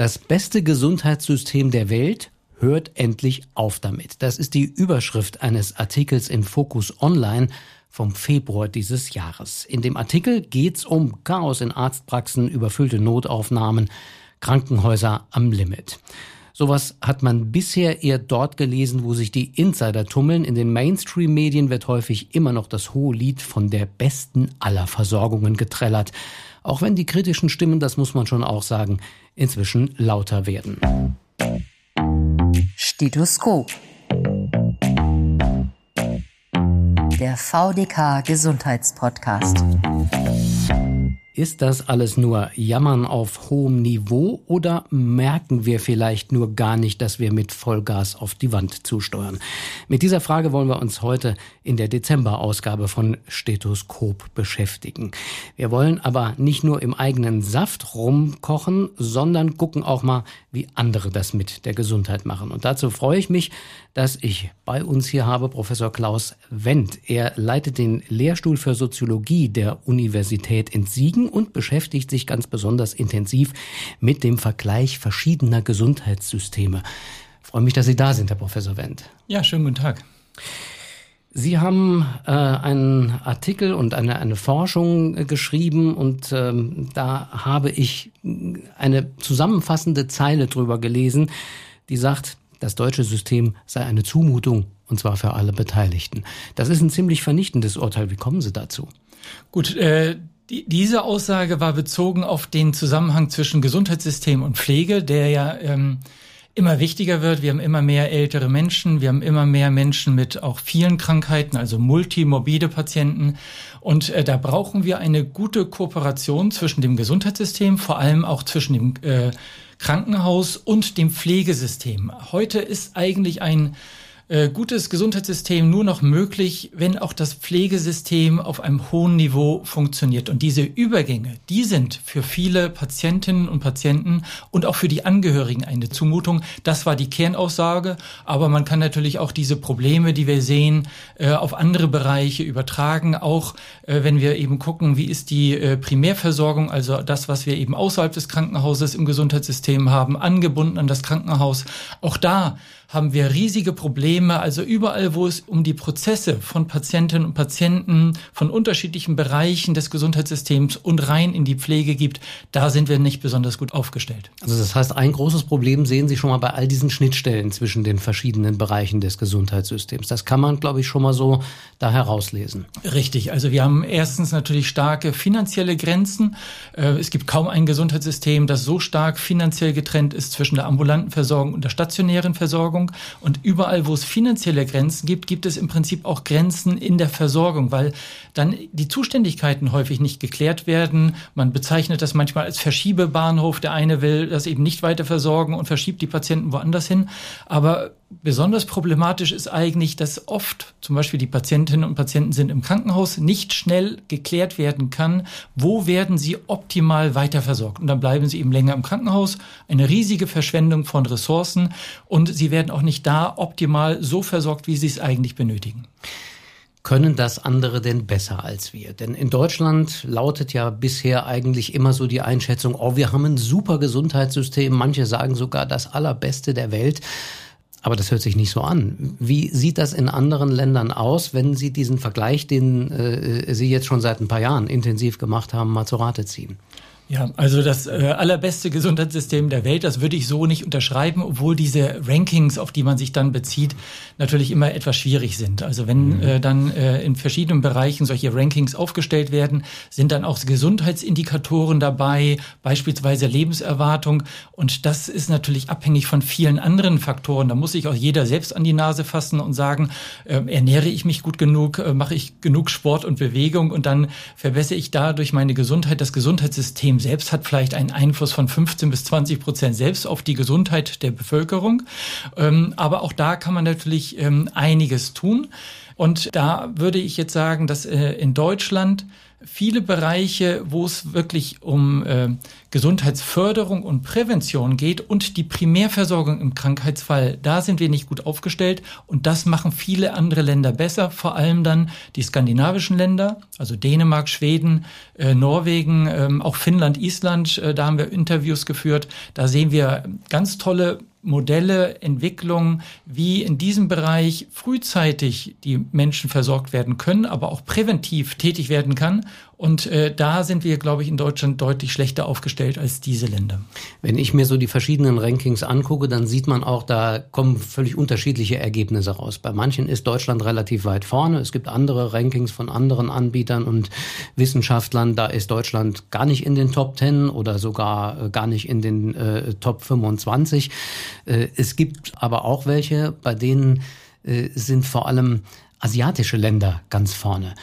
Das beste Gesundheitssystem der Welt hört endlich auf damit. Das ist die Überschrift eines Artikels in Focus Online vom Februar dieses Jahres. In dem Artikel geht's um Chaos in Arztpraxen, überfüllte Notaufnahmen, Krankenhäuser am Limit. Sowas hat man bisher eher dort gelesen, wo sich die Insider tummeln. In den Mainstream-Medien wird häufig immer noch das hohe Lied von der besten aller Versorgungen getrellert. Auch wenn die kritischen Stimmen, das muss man schon auch sagen, inzwischen lauter werden. Stethoskop. Der VDK Gesundheitspodcast. Ist das alles nur Jammern auf hohem Niveau oder merken wir vielleicht nur gar nicht, dass wir mit Vollgas auf die Wand zusteuern? Mit dieser Frage wollen wir uns heute in der Dezemberausgabe von Stethoskop beschäftigen. Wir wollen aber nicht nur im eigenen Saft rumkochen, sondern gucken auch mal, wie andere das mit der Gesundheit machen. Und dazu freue ich mich, dass ich bei uns hier habe Professor Klaus Wendt. Er leitet den Lehrstuhl für Soziologie der Universität in Siegen und beschäftigt sich ganz besonders intensiv mit dem Vergleich verschiedener Gesundheitssysteme. Ich freue mich, dass Sie da sind, Herr Professor Wendt. Ja, schönen guten Tag. Sie haben äh, einen Artikel und eine, eine Forschung äh, geschrieben und ähm, da habe ich eine zusammenfassende Zeile drüber gelesen, die sagt, das deutsche System sei eine Zumutung und zwar für alle Beteiligten. Das ist ein ziemlich vernichtendes Urteil. Wie kommen Sie dazu? Gut, äh, die, diese Aussage war bezogen auf den Zusammenhang zwischen Gesundheitssystem und Pflege, der ja ähm, immer wichtiger wird. Wir haben immer mehr ältere Menschen, wir haben immer mehr Menschen mit auch vielen Krankheiten, also multimorbide Patienten. Und äh, da brauchen wir eine gute Kooperation zwischen dem Gesundheitssystem, vor allem auch zwischen dem äh, Krankenhaus und dem Pflegesystem. Heute ist eigentlich ein äh, gutes Gesundheitssystem nur noch möglich, wenn auch das Pflegesystem auf einem hohen Niveau funktioniert. Und diese Übergänge, die sind für viele Patientinnen und Patienten und auch für die Angehörigen eine Zumutung. Das war die Kernaussage. Aber man kann natürlich auch diese Probleme, die wir sehen, äh, auf andere Bereiche übertragen. Auch äh, wenn wir eben gucken, wie ist die Primärversorgung, also das, was wir eben außerhalb des Krankenhauses im Gesundheitssystem haben, angebunden an das Krankenhaus. Auch da haben wir riesige Probleme. Also überall, wo es um die Prozesse von Patientinnen und Patienten von unterschiedlichen Bereichen des Gesundheitssystems und rein in die Pflege gibt, da sind wir nicht besonders gut aufgestellt. Also das heißt, ein großes Problem sehen Sie schon mal bei all diesen Schnittstellen zwischen den verschiedenen Bereichen des Gesundheitssystems. Das kann man, glaube ich, schon mal so da herauslesen. Richtig. Also wir haben erstens natürlich starke finanzielle Grenzen. Äh, es gibt kaum ein Gesundheitssystem, das so stark finanziell getrennt ist zwischen der ambulanten Versorgung und der stationären Versorgung. Versorgung. Und überall, wo es finanzielle Grenzen gibt, gibt es im Prinzip auch Grenzen in der Versorgung, weil dann die Zuständigkeiten häufig nicht geklärt werden. Man bezeichnet das manchmal als Verschiebebahnhof. Der eine will das eben nicht weiter versorgen und verschiebt die Patienten woanders hin. Aber besonders problematisch ist eigentlich, dass oft zum Beispiel die Patientinnen und Patienten sind im Krankenhaus, nicht schnell geklärt werden kann, wo werden sie optimal weiterversorgt. Und dann bleiben sie eben länger im Krankenhaus, eine riesige Verschwendung von Ressourcen und sie werden auch nicht da optimal so versorgt, wie sie es eigentlich benötigen. Können das andere denn besser als wir? Denn in Deutschland lautet ja bisher eigentlich immer so die Einschätzung, oh, wir haben ein super Gesundheitssystem, manche sagen sogar das allerbeste der Welt. Aber das hört sich nicht so an. Wie sieht das in anderen Ländern aus, wenn Sie diesen Vergleich, den äh, Sie jetzt schon seit ein paar Jahren intensiv gemacht haben, mal zu Rate ziehen? Ja, also das äh, allerbeste Gesundheitssystem der Welt, das würde ich so nicht unterschreiben, obwohl diese Rankings, auf die man sich dann bezieht, natürlich immer etwas schwierig sind. Also wenn mhm. äh, dann äh, in verschiedenen Bereichen solche Rankings aufgestellt werden, sind dann auch Gesundheitsindikatoren dabei, beispielsweise Lebenserwartung. Und das ist natürlich abhängig von vielen anderen Faktoren. Da muss sich auch jeder selbst an die Nase fassen und sagen, äh, ernähre ich mich gut genug, äh, mache ich genug Sport und Bewegung und dann verbessere ich dadurch meine Gesundheit, das Gesundheitssystem selbst hat vielleicht einen Einfluss von 15 bis 20 Prozent selbst auf die Gesundheit der Bevölkerung. Ähm, aber auch da kann man natürlich ähm, einiges tun. Und da würde ich jetzt sagen, dass äh, in Deutschland viele Bereiche, wo es wirklich um äh, Gesundheitsförderung und Prävention geht und die Primärversorgung im Krankheitsfall, da sind wir nicht gut aufgestellt und das machen viele andere Länder besser, vor allem dann die skandinavischen Länder, also Dänemark, Schweden, äh, Norwegen, ähm, auch Finnland, Island, äh, da haben wir Interviews geführt. Da sehen wir ganz tolle Modelle, Entwicklungen, wie in diesem Bereich frühzeitig die Menschen versorgt werden können, aber auch präventiv tätig werden kann. Und äh, da sind wir, glaube ich, in Deutschland deutlich schlechter aufgestellt als diese Länder. Wenn ich mir so die verschiedenen Rankings angucke, dann sieht man auch, da kommen völlig unterschiedliche Ergebnisse raus. Bei manchen ist Deutschland relativ weit vorne. Es gibt andere Rankings von anderen Anbietern und Wissenschaftlern. Da ist Deutschland gar nicht in den Top 10 oder sogar äh, gar nicht in den äh, Top 25. Äh, es gibt aber auch welche, bei denen äh, sind vor allem asiatische Länder ganz vorne.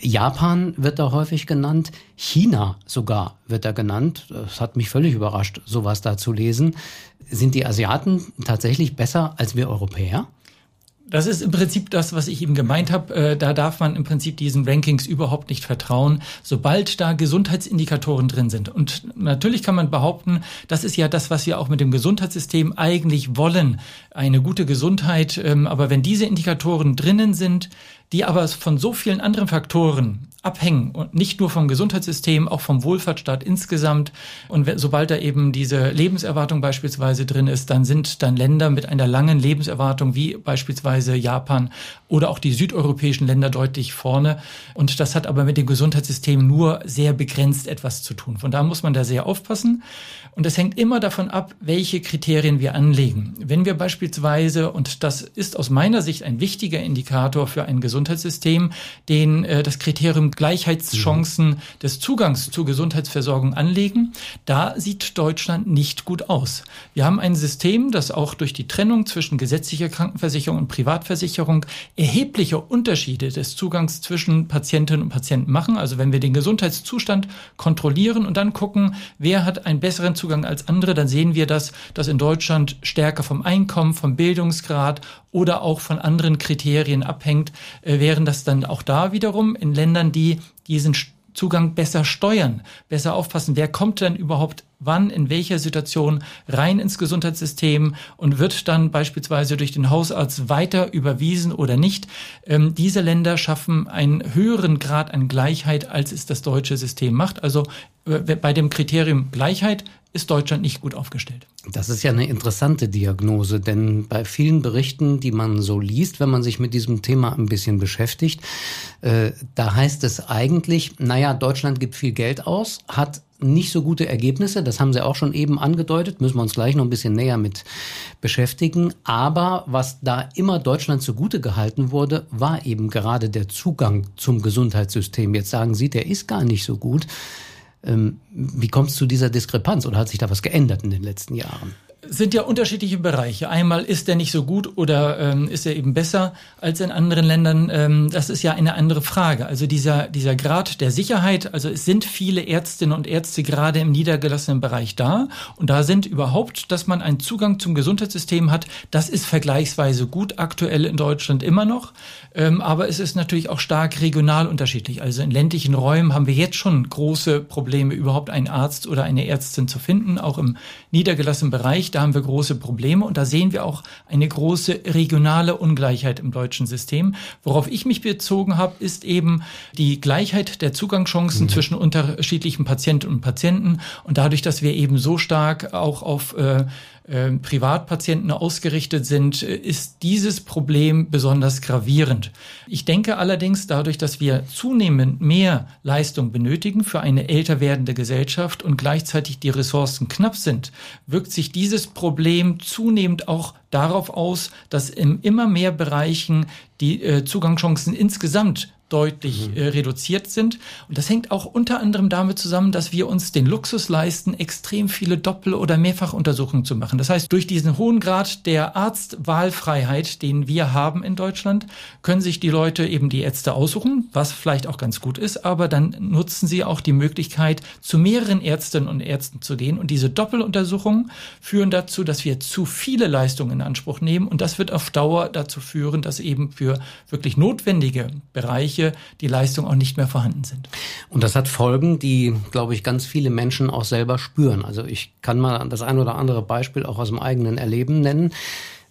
Japan wird da häufig genannt, China sogar wird da genannt. Das hat mich völlig überrascht, sowas da zu lesen. Sind die Asiaten tatsächlich besser als wir Europäer? Das ist im Prinzip das, was ich eben gemeint habe. Äh, da darf man im Prinzip diesen Rankings überhaupt nicht vertrauen, sobald da Gesundheitsindikatoren drin sind. Und natürlich kann man behaupten, das ist ja das, was wir auch mit dem Gesundheitssystem eigentlich wollen. Eine gute Gesundheit. Ähm, aber wenn diese Indikatoren drinnen sind, die aber von so vielen anderen Faktoren abhängen und nicht nur vom Gesundheitssystem, auch vom Wohlfahrtsstaat insgesamt. Und sobald da eben diese Lebenserwartung beispielsweise drin ist, dann sind dann Länder mit einer langen Lebenserwartung wie beispielsweise Japan oder auch die südeuropäischen Länder deutlich vorne. Und das hat aber mit dem Gesundheitssystem nur sehr begrenzt etwas zu tun. Von da muss man da sehr aufpassen. Und es hängt immer davon ab, welche Kriterien wir anlegen. Wenn wir beispielsweise, und das ist aus meiner Sicht ein wichtiger Indikator für ein Gesundheitssystem, den äh, das Kriterium Gleichheitschancen mhm. des Zugangs zur Gesundheitsversorgung anlegen, da sieht Deutschland nicht gut aus. Wir haben ein System, das auch durch die Trennung zwischen gesetzlicher Krankenversicherung und Privatversicherung erhebliche Unterschiede des Zugangs zwischen Patientinnen und Patienten machen. Also wenn wir den Gesundheitszustand kontrollieren und dann gucken, wer hat einen besseren Zugang als andere, dann sehen wir, dass das in Deutschland stärker vom Einkommen, vom Bildungsgrad oder auch von anderen Kriterien abhängt, äh, während das dann auch da wiederum in Ländern, die diesen Zugang besser steuern, besser aufpassen, wer kommt denn überhaupt wann, in welcher Situation rein ins Gesundheitssystem und wird dann beispielsweise durch den Hausarzt weiter überwiesen oder nicht. Ähm, diese Länder schaffen einen höheren Grad an Gleichheit, als es das deutsche System macht. Also äh, bei dem Kriterium Gleichheit ist Deutschland nicht gut aufgestellt. Das ist ja eine interessante Diagnose, denn bei vielen Berichten, die man so liest, wenn man sich mit diesem Thema ein bisschen beschäftigt, äh, da heißt es eigentlich, naja, Deutschland gibt viel Geld aus, hat nicht so gute Ergebnisse, das haben Sie auch schon eben angedeutet, müssen wir uns gleich noch ein bisschen näher mit beschäftigen. Aber was da immer Deutschland zugute gehalten wurde, war eben gerade der Zugang zum Gesundheitssystem. Jetzt sagen Sie, der ist gar nicht so gut. Ähm, wie kommt es zu dieser Diskrepanz oder hat sich da was geändert in den letzten Jahren? Sind ja unterschiedliche Bereiche. Einmal ist er nicht so gut oder ähm, ist er eben besser als in anderen Ländern. Ähm, das ist ja eine andere Frage. Also dieser, dieser Grad der Sicherheit, also es sind viele Ärztinnen und Ärzte gerade im niedergelassenen Bereich da und da sind überhaupt, dass man einen Zugang zum Gesundheitssystem hat, das ist vergleichsweise gut aktuell in Deutschland immer noch. Ähm, aber es ist natürlich auch stark regional unterschiedlich. Also in ländlichen Räumen haben wir jetzt schon große Probleme, überhaupt einen Arzt oder eine Ärztin zu finden, auch im niedergelassenen Bereich da haben wir große Probleme und da sehen wir auch eine große regionale Ungleichheit im deutschen System. Worauf ich mich bezogen habe, ist eben die Gleichheit der Zugangschancen mhm. zwischen unterschiedlichen Patienten und Patienten und dadurch, dass wir eben so stark auch auf äh, äh, Privatpatienten ausgerichtet sind, äh, ist dieses Problem besonders gravierend. Ich denke allerdings, dadurch, dass wir zunehmend mehr Leistung benötigen für eine älter werdende Gesellschaft und gleichzeitig die Ressourcen knapp sind, wirkt sich dieses Problem zunehmend auch darauf aus, dass in immer mehr Bereichen die äh, Zugangschancen insgesamt deutlich mhm. äh, reduziert sind. Und das hängt auch unter anderem damit zusammen, dass wir uns den Luxus leisten, extrem viele Doppel- oder Mehrfachuntersuchungen zu machen. Das heißt, durch diesen hohen Grad der Arztwahlfreiheit, den wir haben in Deutschland, können sich die Leute eben die Ärzte aussuchen, was vielleicht auch ganz gut ist, aber dann nutzen sie auch die Möglichkeit, zu mehreren Ärztinnen und Ärzten zu gehen. Und diese Doppeluntersuchungen führen dazu, dass wir zu viele Leistungen in Anspruch nehmen. Und das wird auf Dauer dazu führen, dass eben für wirklich notwendige Bereiche Bereiche die Leistungen auch nicht mehr vorhanden sind. Und das hat Folgen, die, glaube ich, ganz viele Menschen auch selber spüren. Also ich kann mal das ein oder andere Beispiel auch aus dem eigenen Erleben nennen.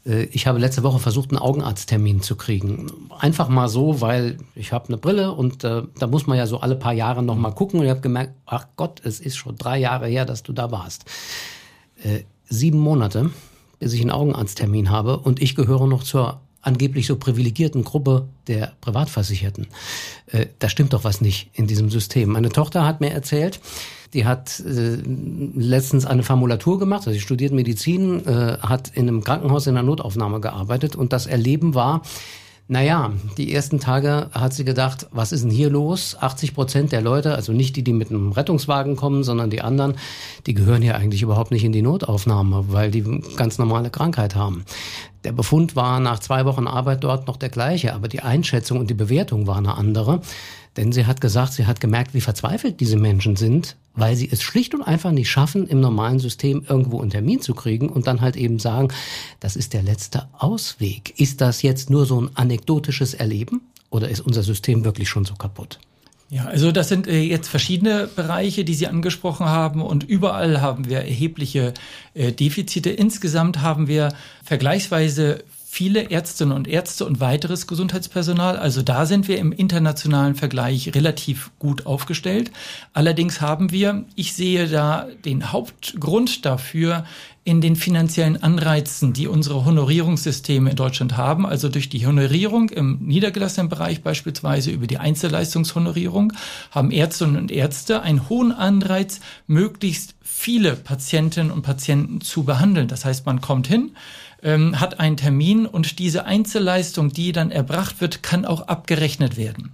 Äh, ich habe letzte Woche versucht, einen Augenarzttermin zu kriegen. Einfach mal so, weil ich habe eine Brille und äh, da muss man ja so alle paar Jahre noch mal gucken. Und ich habe gemerkt, ach Gott, es ist schon drei Jahre her, dass du da warst. Äh, sieben Monate, bis ich einen Augenarzttermin habe und ich gehöre noch zur angeblich so privilegierten Gruppe der Privatversicherten. Äh, da stimmt doch was nicht in diesem System. Meine Tochter hat mir erzählt, die hat äh, letztens eine Formulatur gemacht, also sie studiert Medizin, äh, hat in einem Krankenhaus in der Notaufnahme gearbeitet und das Erleben war, naja, die ersten Tage hat sie gedacht, was ist denn hier los? 80 Prozent der Leute, also nicht die, die mit einem Rettungswagen kommen, sondern die anderen, die gehören ja eigentlich überhaupt nicht in die Notaufnahme, weil die ganz normale Krankheit haben. Der Befund war nach zwei Wochen Arbeit dort noch der gleiche, aber die Einschätzung und die Bewertung war eine andere. Denn sie hat gesagt, sie hat gemerkt, wie verzweifelt diese Menschen sind, weil sie es schlicht und einfach nicht schaffen, im normalen System irgendwo einen Termin zu kriegen und dann halt eben sagen, das ist der letzte Ausweg. Ist das jetzt nur so ein anekdotisches Erleben oder ist unser System wirklich schon so kaputt? Ja, also das sind äh, jetzt verschiedene Bereiche, die Sie angesprochen haben und überall haben wir erhebliche äh, Defizite. Insgesamt haben wir vergleichsweise viele Ärztinnen und Ärzte und weiteres Gesundheitspersonal. Also da sind wir im internationalen Vergleich relativ gut aufgestellt. Allerdings haben wir, ich sehe da den Hauptgrund dafür in den finanziellen Anreizen, die unsere Honorierungssysteme in Deutschland haben, also durch die Honorierung im niedergelassenen Bereich beispielsweise über die Einzelleistungshonorierung, haben Ärztinnen und Ärzte einen hohen Anreiz, möglichst viele Patientinnen und Patienten zu behandeln. Das heißt, man kommt hin, ähm, hat einen Termin und diese Einzelleistung, die dann erbracht wird, kann auch abgerechnet werden.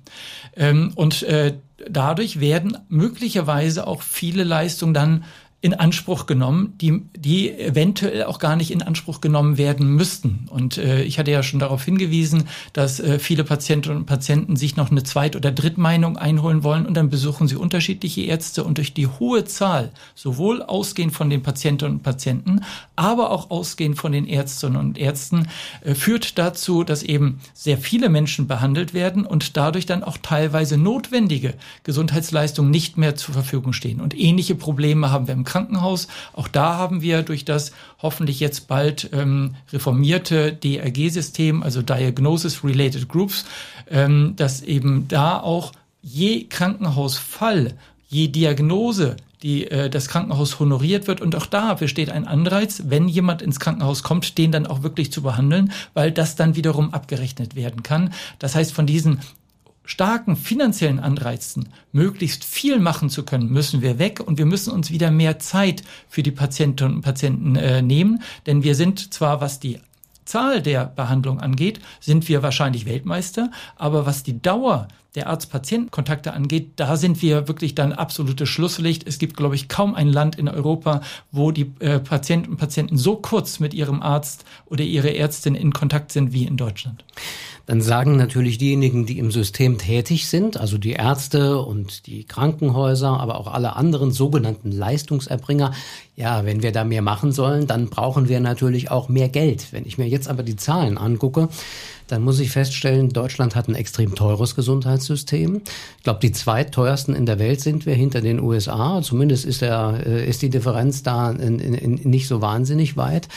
Ähm, und äh, dadurch werden möglicherweise auch viele Leistungen dann in Anspruch genommen, die, die eventuell auch gar nicht in Anspruch genommen werden müssten. Und äh, ich hatte ja schon darauf hingewiesen, dass äh, viele Patientinnen und Patienten sich noch eine Zweit- oder Drittmeinung einholen wollen und dann besuchen sie unterschiedliche Ärzte und durch die hohe Zahl, sowohl ausgehend von den Patientinnen und Patienten, aber auch ausgehend von den Ärztinnen und Ärzten, äh, führt dazu, dass eben sehr viele Menschen behandelt werden und dadurch dann auch teilweise notwendige Gesundheitsleistungen nicht mehr zur Verfügung stehen. Und ähnliche Probleme haben wir im Krankenhaus. Auch da haben wir durch das hoffentlich jetzt bald ähm, reformierte DRG-System, also Diagnosis Related Groups, ähm, dass eben da auch je Krankenhausfall, je Diagnose die äh, das Krankenhaus honoriert wird. Und auch da besteht ein Anreiz, wenn jemand ins Krankenhaus kommt, den dann auch wirklich zu behandeln, weil das dann wiederum abgerechnet werden kann. Das heißt, von diesen starken finanziellen Anreizen, möglichst viel machen zu können, müssen wir weg und wir müssen uns wieder mehr Zeit für die Patientinnen und Patienten äh, nehmen. Denn wir sind zwar, was die Zahl der Behandlung angeht, sind wir wahrscheinlich Weltmeister, aber was die Dauer der Arzt-Patient-Kontakte angeht, da sind wir wirklich dann absolutes Schlusslicht. Es gibt, glaube ich, kaum ein Land in Europa, wo die äh, Patienten und Patienten so kurz mit ihrem Arzt oder ihrer Ärztin in Kontakt sind wie in Deutschland dann sagen natürlich diejenigen, die im System tätig sind, also die Ärzte und die Krankenhäuser, aber auch alle anderen sogenannten Leistungserbringer, ja, wenn wir da mehr machen sollen, dann brauchen wir natürlich auch mehr Geld. Wenn ich mir jetzt aber die Zahlen angucke, dann muss ich feststellen, Deutschland hat ein extrem teures Gesundheitssystem. Ich glaube, die zweitteuersten in der Welt sind wir hinter den USA. Zumindest ist, der, äh, ist die Differenz da in, in, nicht so wahnsinnig weit.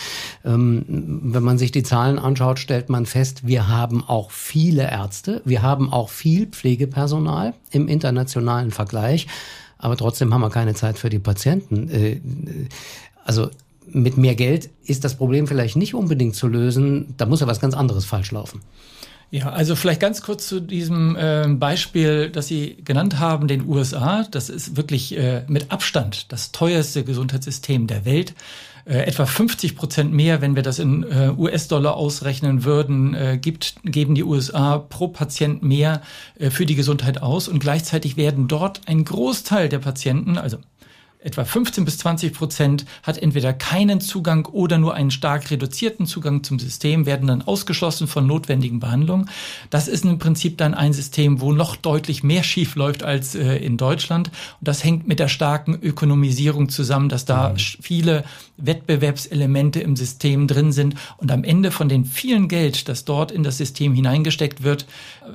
Ähm, wenn man sich die Zahlen anschaut, stellt man fest, wir haben auch viele Ärzte, wir haben auch viel Pflegepersonal im internationalen Vergleich, aber trotzdem haben wir keine Zeit für die Patienten. Äh, also mit mehr Geld ist das Problem vielleicht nicht unbedingt zu lösen. Da muss ja was ganz anderes falsch laufen. Ja, also vielleicht ganz kurz zu diesem äh, Beispiel, das Sie genannt haben, den USA. Das ist wirklich äh, mit Abstand das teuerste Gesundheitssystem der Welt. Äh, etwa 50 Prozent mehr, wenn wir das in äh, US-Dollar ausrechnen würden, äh, gibt, geben die USA pro Patient mehr äh, für die Gesundheit aus. Und gleichzeitig werden dort ein Großteil der Patienten, also etwa 15 bis 20 Prozent hat entweder keinen Zugang oder nur einen stark reduzierten Zugang zum System, werden dann ausgeschlossen von notwendigen Behandlungen. Das ist im Prinzip dann ein System, wo noch deutlich mehr schief läuft als äh, in Deutschland. Und das hängt mit der starken Ökonomisierung zusammen, dass da mhm. viele Wettbewerbselemente im System drin sind und am Ende von den vielen Geld, das dort in das System hineingesteckt wird,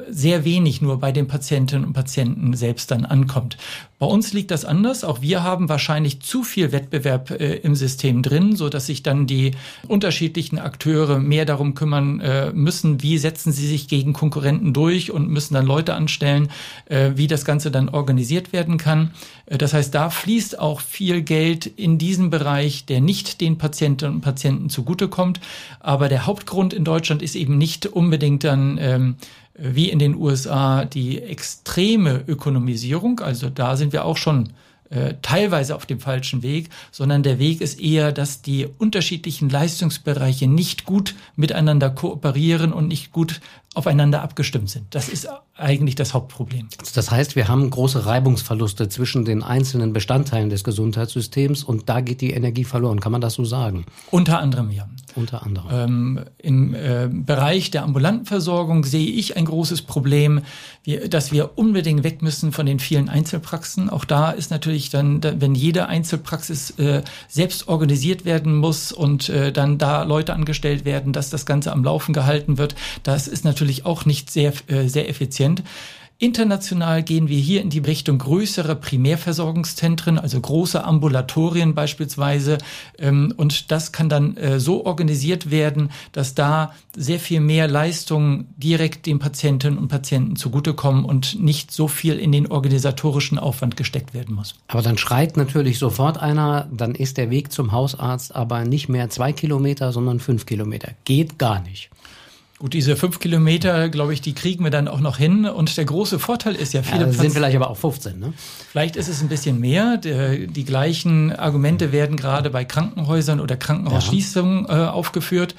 sehr wenig nur bei den Patientinnen und Patienten selbst dann ankommt. Bei uns liegt das anders. Auch wir haben wahrscheinlich zu viel Wettbewerb äh, im System drin, so dass sich dann die unterschiedlichen Akteure mehr darum kümmern äh, müssen, wie setzen sie sich gegen Konkurrenten durch und müssen dann Leute anstellen, äh, wie das Ganze dann organisiert werden kann. Äh, das heißt, da fließt auch viel Geld in diesen Bereich, der nicht den Patientinnen und Patienten zugutekommt. Aber der Hauptgrund in Deutschland ist eben nicht unbedingt dann ähm, wie in den USA die extreme Ökonomisierung, also da sind wir auch schon äh, teilweise auf dem falschen Weg, sondern der Weg ist eher, dass die unterschiedlichen Leistungsbereiche nicht gut miteinander kooperieren und nicht gut aufeinander abgestimmt sind. Das ist eigentlich das Hauptproblem. Das heißt, wir haben große Reibungsverluste zwischen den einzelnen Bestandteilen des Gesundheitssystems und da geht die Energie verloren. Kann man das so sagen? Unter anderem, ja. Unter anderem. Ähm, Im äh, Bereich der ambulanten Versorgung sehe ich ein großes Problem, wie, dass wir unbedingt weg müssen von den vielen Einzelpraxen. Auch da ist natürlich dann, wenn jede Einzelpraxis äh, selbst organisiert werden muss und äh, dann da Leute angestellt werden, dass das Ganze am Laufen gehalten wird, das ist natürlich auch nicht sehr, äh, sehr effizient. International gehen wir hier in die Richtung größere Primärversorgungszentren, also große Ambulatorien beispielsweise. Ähm, und das kann dann äh, so organisiert werden, dass da sehr viel mehr Leistungen direkt den Patientinnen und Patienten zugutekommen und nicht so viel in den organisatorischen Aufwand gesteckt werden muss. Aber dann schreit natürlich sofort einer, dann ist der Weg zum Hausarzt aber nicht mehr zwei Kilometer, sondern fünf Kilometer. Geht gar nicht. Gut, diese fünf Kilometer, glaube ich, die kriegen wir dann auch noch hin. Und der große Vorteil ist ja, viele ja, sind vielleicht aber auch 15, ne? Vielleicht ist es ein bisschen mehr. Die, die gleichen Argumente werden gerade bei Krankenhäusern oder Krankenhausschließungen äh, aufgeführt.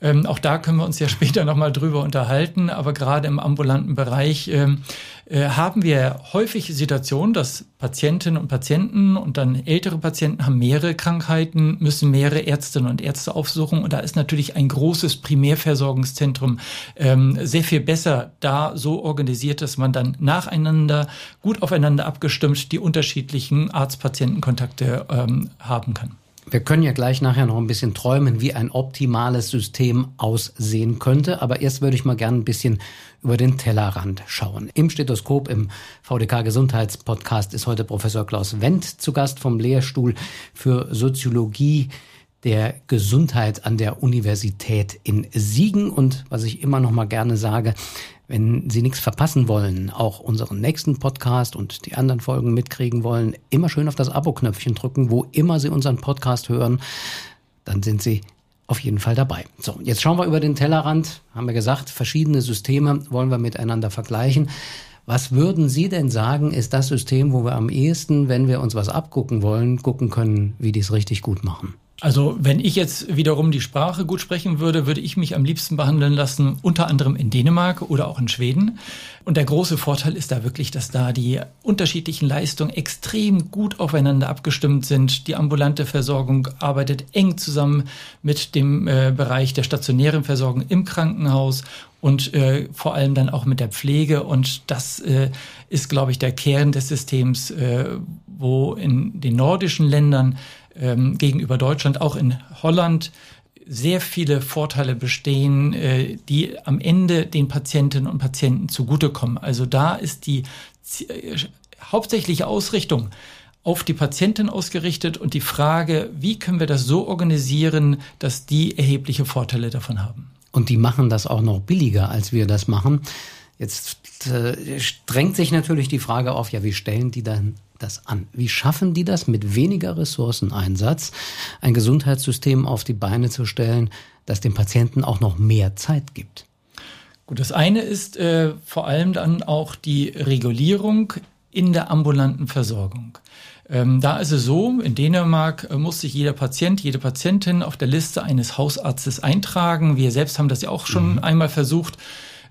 Ähm, auch da können wir uns ja später nochmal drüber unterhalten. Aber gerade im ambulanten Bereich ähm, äh, haben wir häufig Situationen, dass Patientinnen und Patienten und dann ältere Patienten haben mehrere Krankheiten, müssen mehrere Ärztinnen und Ärzte aufsuchen. Und da ist natürlich ein großes Primärversorgungszentrum ähm, sehr viel besser da so organisiert, dass man dann nacheinander, gut aufeinander abgestimmt, die unterschiedlichen Arzt-Patienten-Kontakte ähm, haben kann. Wir können ja gleich nachher noch ein bisschen träumen, wie ein optimales System aussehen könnte. Aber erst würde ich mal gerne ein bisschen über den Tellerrand schauen. Im Stethoskop im VDK Gesundheitspodcast ist heute Professor Klaus Wendt zu Gast vom Lehrstuhl für Soziologie der Gesundheit an der Universität in Siegen. Und was ich immer noch mal gerne sage, wenn Sie nichts verpassen wollen, auch unseren nächsten Podcast und die anderen Folgen mitkriegen wollen, immer schön auf das Abo-Knöpfchen drücken, wo immer Sie unseren Podcast hören. Dann sind Sie auf jeden Fall dabei. So, jetzt schauen wir über den Tellerrand. Haben wir gesagt, verschiedene Systeme wollen wir miteinander vergleichen. Was würden Sie denn sagen, ist das System, wo wir am ehesten, wenn wir uns was abgucken wollen, gucken können, wie die es richtig gut machen? Also wenn ich jetzt wiederum die Sprache gut sprechen würde, würde ich mich am liebsten behandeln lassen, unter anderem in Dänemark oder auch in Schweden. Und der große Vorteil ist da wirklich, dass da die unterschiedlichen Leistungen extrem gut aufeinander abgestimmt sind. Die ambulante Versorgung arbeitet eng zusammen mit dem äh, Bereich der stationären Versorgung im Krankenhaus und äh, vor allem dann auch mit der Pflege. Und das äh, ist, glaube ich, der Kern des Systems, äh, wo in den nordischen Ländern ähm, gegenüber Deutschland, auch in Holland, sehr viele Vorteile bestehen, äh, die am Ende den Patientinnen und Patienten zugutekommen. Also da ist die äh, hauptsächliche Ausrichtung auf die Patientin ausgerichtet und die Frage, wie können wir das so organisieren, dass die erhebliche Vorteile davon haben. Und die machen das auch noch billiger, als wir das machen. Jetzt äh, drängt sich natürlich die Frage auf, ja, wie stellen die dann das an? Wie schaffen die das mit weniger Ressourceneinsatz, ein Gesundheitssystem auf die Beine zu stellen, das dem Patienten auch noch mehr Zeit gibt? Gut, das eine ist äh, vor allem dann auch die Regulierung in der ambulanten Versorgung. Ähm, da ist es so, in Dänemark äh, muss sich jeder Patient, jede Patientin auf der Liste eines Hausarztes eintragen. Wir selbst haben das ja auch schon mhm. einmal versucht.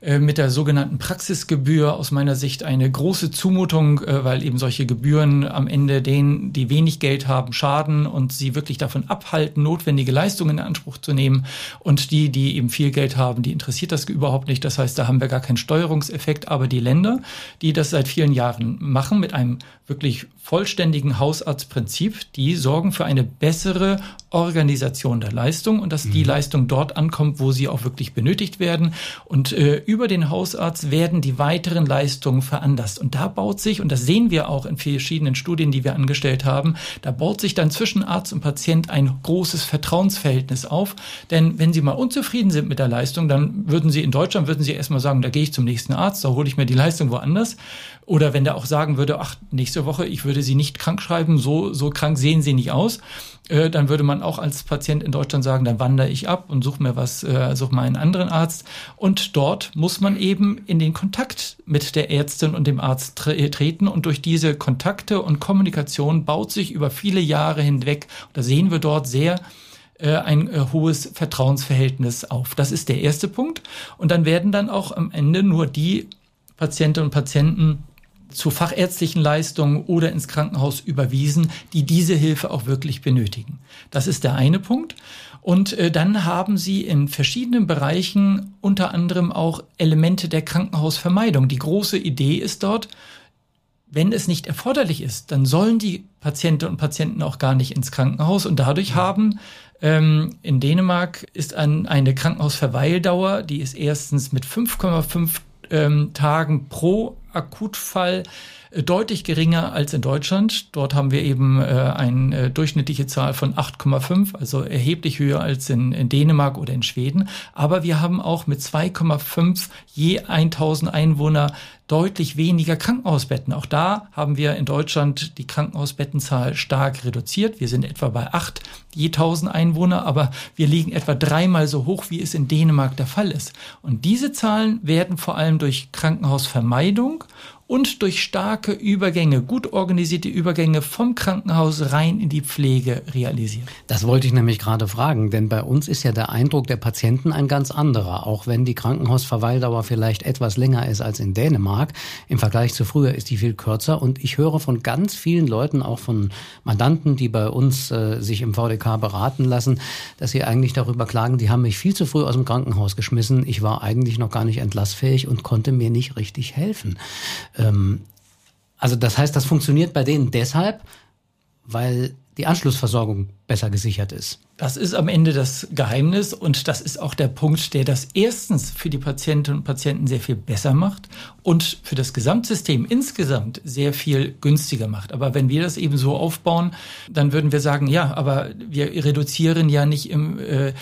Äh, mit der sogenannten Praxisgebühr aus meiner Sicht eine große Zumutung, äh, weil eben solche Gebühren am Ende denen, die wenig Geld haben, schaden und sie wirklich davon abhalten, notwendige Leistungen in Anspruch zu nehmen. Und die, die eben viel Geld haben, die interessiert das überhaupt nicht. Das heißt, da haben wir gar keinen Steuerungseffekt. Aber die Länder, die das seit vielen Jahren machen, mit einem wirklich vollständigen Hausarztprinzip, die sorgen für eine bessere Organisation der Leistung und dass mhm. die Leistung dort ankommt, wo sie auch wirklich benötigt werden. Und äh, über den Hausarzt werden die weiteren Leistungen veranlasst. Und da baut sich, und das sehen wir auch in verschiedenen Studien, die wir angestellt haben, da baut sich dann zwischen Arzt und Patient ein großes Vertrauensverhältnis auf. Denn wenn Sie mal unzufrieden sind mit der Leistung, dann würden Sie in Deutschland, würden Sie erstmal sagen, da gehe ich zum nächsten Arzt, da hole ich mir die Leistung woanders. Oder wenn der auch sagen würde, ach, nächste Woche, ich würde Sie nicht krank schreiben, so, so krank sehen Sie nicht aus, äh, dann würde man auch als Patient in Deutschland sagen, dann wandere ich ab und suche mir was, äh, suche mal einen anderen Arzt. Und dort muss man eben in den Kontakt mit der Ärztin und dem Arzt tre treten. Und durch diese Kontakte und Kommunikation baut sich über viele Jahre hinweg, da sehen wir dort sehr, äh, ein äh, hohes Vertrauensverhältnis auf. Das ist der erste Punkt. Und dann werden dann auch am Ende nur die Patientinnen und Patienten zu fachärztlichen Leistungen oder ins Krankenhaus überwiesen, die diese Hilfe auch wirklich benötigen. Das ist der eine Punkt. Und äh, dann haben sie in verschiedenen Bereichen unter anderem auch Elemente der Krankenhausvermeidung. Die große Idee ist dort, wenn es nicht erforderlich ist, dann sollen die Patientinnen und Patienten auch gar nicht ins Krankenhaus. Und dadurch haben ähm, in Dänemark ist ein, eine Krankenhausverweildauer, die ist erstens mit 5,5 ähm, Tagen pro Akutfall äh, deutlich geringer als in Deutschland. Dort haben wir eben äh, eine äh, durchschnittliche Zahl von 8,5, also erheblich höher als in, in, Dänemark oder in Schweden. Aber wir haben auch mit 2,5 je 1000 Einwohner deutlich weniger Krankenhausbetten. Auch da haben wir in Deutschland die Krankenhausbettenzahl stark reduziert. Wir sind etwa bei 8 je 1000 Einwohner, aber wir liegen etwa dreimal so hoch, wie es in Dänemark der Fall ist. Und diese Zahlen werden vor allem durch Krankenhausvermeidung und durch starke Übergänge, gut organisierte Übergänge vom Krankenhaus rein in die Pflege realisiert. Das wollte ich nämlich gerade fragen, denn bei uns ist ja der Eindruck der Patienten ein ganz anderer. Auch wenn die Krankenhausverweildauer vielleicht etwas länger ist als in Dänemark, im Vergleich zu früher ist die viel kürzer. Und ich höre von ganz vielen Leuten, auch von Mandanten, die bei uns äh, sich im VDK beraten lassen, dass sie eigentlich darüber klagen, die haben mich viel zu früh aus dem Krankenhaus geschmissen. Ich war eigentlich noch gar nicht entlassfähig und konnte mir nicht richtig helfen. Ähm, also das heißt, das funktioniert bei denen deshalb, weil die Anschlussversorgung besser gesichert ist. Das ist am Ende das Geheimnis und das ist auch der Punkt, der das erstens für die Patientinnen und Patienten sehr viel besser macht und für das Gesamtsystem insgesamt sehr viel günstiger macht. Aber wenn wir das eben so aufbauen, dann würden wir sagen, ja, aber wir reduzieren ja nicht im äh,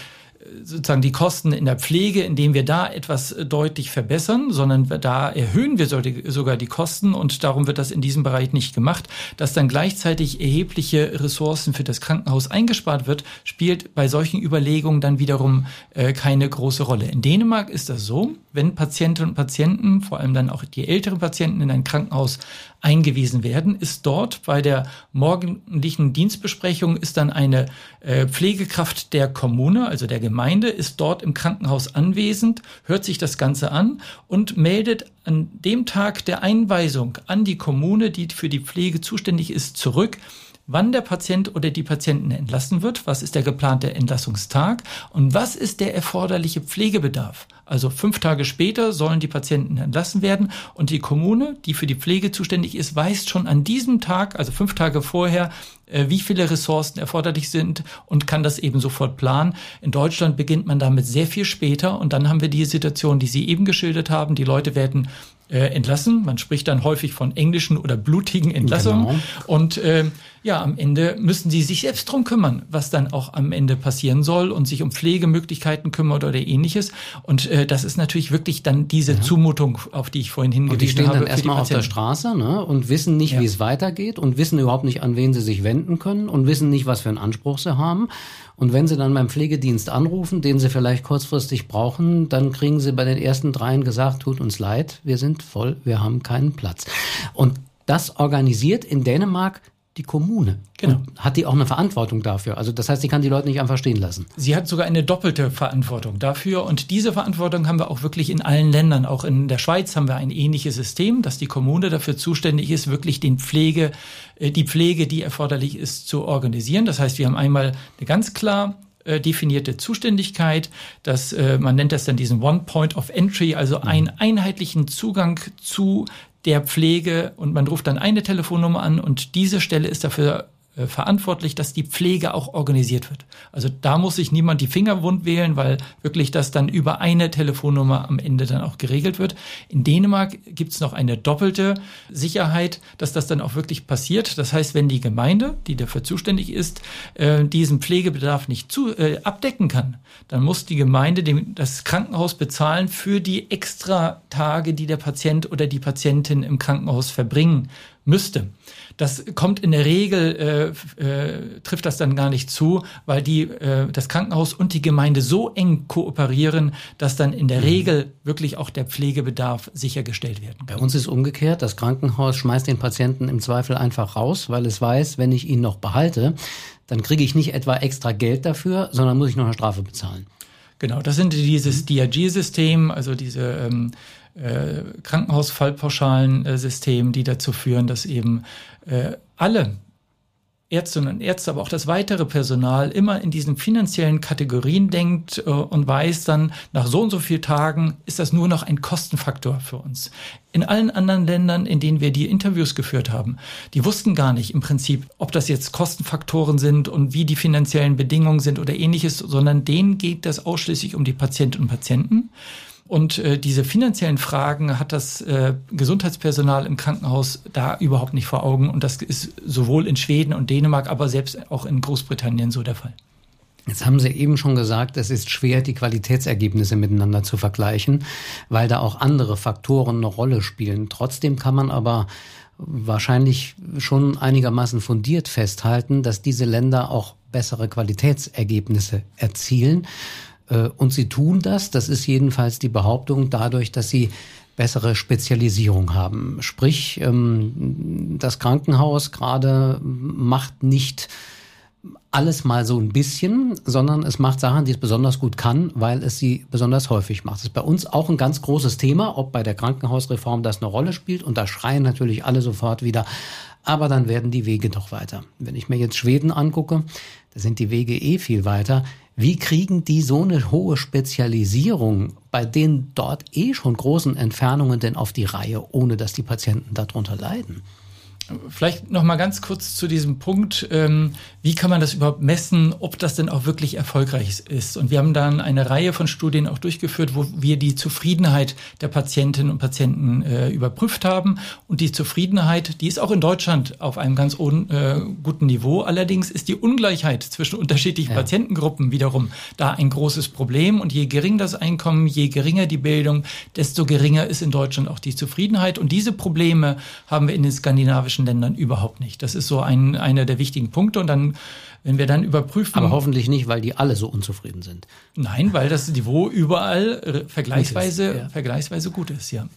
sozusagen die Kosten in der Pflege, indem wir da etwas äh, deutlich verbessern, sondern da erhöhen wir sogar die Kosten und darum wird das in diesem Bereich nicht gemacht. Dass dann gleichzeitig erhebliche Ressourcen für das Krankenhaus eingespart wird, spielt bei solchen Überlegungen dann wiederum äh, keine große Rolle. In Dänemark ist das so, wenn Patientinnen und Patienten, vor allem dann auch die älteren Patienten in ein Krankenhaus eingewiesen werden, ist dort bei der morgendlichen Dienstbesprechung ist dann eine äh, Pflegekraft der Kommune, also der Gemeinde, ist dort im Krankenhaus anwesend, hört sich das Ganze an und meldet an dem Tag der Einweisung an die Kommune, die für die Pflege zuständig ist, zurück, wann der Patient oder die Patienten entlassen wird, was ist der geplante Entlassungstag und was ist der erforderliche Pflegebedarf. Also fünf Tage später sollen die Patienten entlassen werden und die Kommune, die für die Pflege zuständig ist, weiß schon an diesem Tag, also fünf Tage vorher, äh, wie viele Ressourcen erforderlich sind und kann das eben sofort planen. In Deutschland beginnt man damit sehr viel später und dann haben wir die Situation, die Sie eben geschildert haben. Die Leute werden äh, entlassen. Man spricht dann häufig von englischen oder blutigen Entlassungen. Genau. Und äh, ja, am Ende müssen sie sich selbst drum kümmern, was dann auch am Ende passieren soll und sich um Pflegemöglichkeiten kümmern oder ähnliches. Und äh, das ist natürlich wirklich dann diese ja. Zumutung, auf die ich vorhin hingewiesen habe. Und die stehen habe dann erstmal auf der Straße ne, und wissen nicht, ja. wie es weitergeht und wissen überhaupt nicht, an wen sie sich wenden können und wissen nicht, was für einen Anspruch sie haben. Und wenn Sie dann beim Pflegedienst anrufen, den Sie vielleicht kurzfristig brauchen, dann kriegen Sie bei den ersten dreien gesagt, tut uns leid, wir sind voll, wir haben keinen Platz. Und das organisiert in Dänemark die Kommune. Genau. Und hat die auch eine Verantwortung dafür? Also das heißt, sie kann die Leute nicht einfach stehen lassen. Sie hat sogar eine doppelte Verantwortung dafür. Und diese Verantwortung haben wir auch wirklich in allen Ländern. Auch in der Schweiz haben wir ein ähnliches System, dass die Kommune dafür zuständig ist, wirklich den Pflege, äh, die Pflege, die erforderlich ist, zu organisieren. Das heißt, wir haben einmal eine ganz klar äh, definierte Zuständigkeit, dass äh, man nennt das dann diesen One Point of Entry, also mhm. einen einheitlichen Zugang zu der Pflege und man ruft dann eine Telefonnummer an und diese Stelle ist dafür verantwortlich, dass die Pflege auch organisiert wird. Also da muss sich niemand die Finger wund wählen, weil wirklich das dann über eine Telefonnummer am Ende dann auch geregelt wird. In Dänemark gibt's noch eine doppelte Sicherheit, dass das dann auch wirklich passiert. Das heißt, wenn die Gemeinde, die dafür zuständig ist, äh, diesen Pflegebedarf nicht zu, äh, abdecken kann, dann muss die Gemeinde dem, das Krankenhaus bezahlen für die extra Tage, die der Patient oder die Patientin im Krankenhaus verbringen müsste. Das kommt in der Regel, äh, äh, trifft das dann gar nicht zu, weil die, äh, das Krankenhaus und die Gemeinde so eng kooperieren, dass dann in der mhm. Regel wirklich auch der Pflegebedarf sichergestellt werden kann. Bei uns ist umgekehrt, das Krankenhaus schmeißt den Patienten im Zweifel einfach raus, weil es weiß, wenn ich ihn noch behalte, dann kriege ich nicht etwa extra Geld dafür, sondern muss ich noch eine Strafe bezahlen. Genau, das sind dieses mhm. DRG-System, also diese ähm, äh, Krankenhausfallpauschalen-System, die dazu führen, dass eben äh, alle Ärztinnen und Ärzte, aber auch das weitere Personal immer in diesen finanziellen Kategorien denkt äh, und weiß dann, nach so und so vielen Tagen ist das nur noch ein Kostenfaktor für uns. In allen anderen Ländern, in denen wir die Interviews geführt haben, die wussten gar nicht im Prinzip, ob das jetzt Kostenfaktoren sind und wie die finanziellen Bedingungen sind oder ähnliches, sondern denen geht das ausschließlich um die Patientinnen und Patienten. Und äh, diese finanziellen Fragen hat das äh, Gesundheitspersonal im Krankenhaus da überhaupt nicht vor Augen. Und das ist sowohl in Schweden und Dänemark, aber selbst auch in Großbritannien so der Fall. Jetzt haben Sie eben schon gesagt, es ist schwer, die Qualitätsergebnisse miteinander zu vergleichen, weil da auch andere Faktoren eine Rolle spielen. Trotzdem kann man aber wahrscheinlich schon einigermaßen fundiert festhalten, dass diese Länder auch bessere Qualitätsergebnisse erzielen. Äh, und sie tun das, das ist jedenfalls die Behauptung, dadurch, dass sie bessere Spezialisierung haben. Sprich, ähm, das Krankenhaus gerade macht nicht alles mal so ein bisschen, sondern es macht Sachen, die es besonders gut kann, weil es sie besonders häufig macht. Das ist bei uns auch ein ganz großes Thema, ob bei der Krankenhausreform das eine Rolle spielt. Und da schreien natürlich alle sofort wieder. Aber dann werden die Wege doch weiter. Wenn ich mir jetzt Schweden angucke, da sind die Wege eh viel weiter. Wie kriegen die so eine hohe Spezialisierung bei den dort eh schon großen Entfernungen denn auf die Reihe, ohne dass die Patienten darunter leiden? Vielleicht noch mal ganz kurz zu diesem Punkt. Ähm, wie kann man das überhaupt messen, ob das denn auch wirklich erfolgreich ist? Und wir haben dann eine Reihe von Studien auch durchgeführt, wo wir die Zufriedenheit der Patientinnen und Patienten äh, überprüft haben. Und die Zufriedenheit, die ist auch in Deutschland auf einem ganz äh, guten Niveau. Allerdings ist die Ungleichheit zwischen unterschiedlichen ja. Patientengruppen wiederum da ein großes Problem. Und je geringer das Einkommen, je geringer die Bildung, desto geringer ist in Deutschland auch die Zufriedenheit. Und diese Probleme haben wir in den skandinavischen skandinavischen Ländern überhaupt nicht. Das ist so ein, einer der wichtigen Punkte. Und dann, wenn wir dann überprüfen. Aber hoffentlich nicht, weil die alle so unzufrieden sind. Nein, weil das Niveau überall vergleichsweise, gut ist, ja. vergleichsweise gut ist, ja.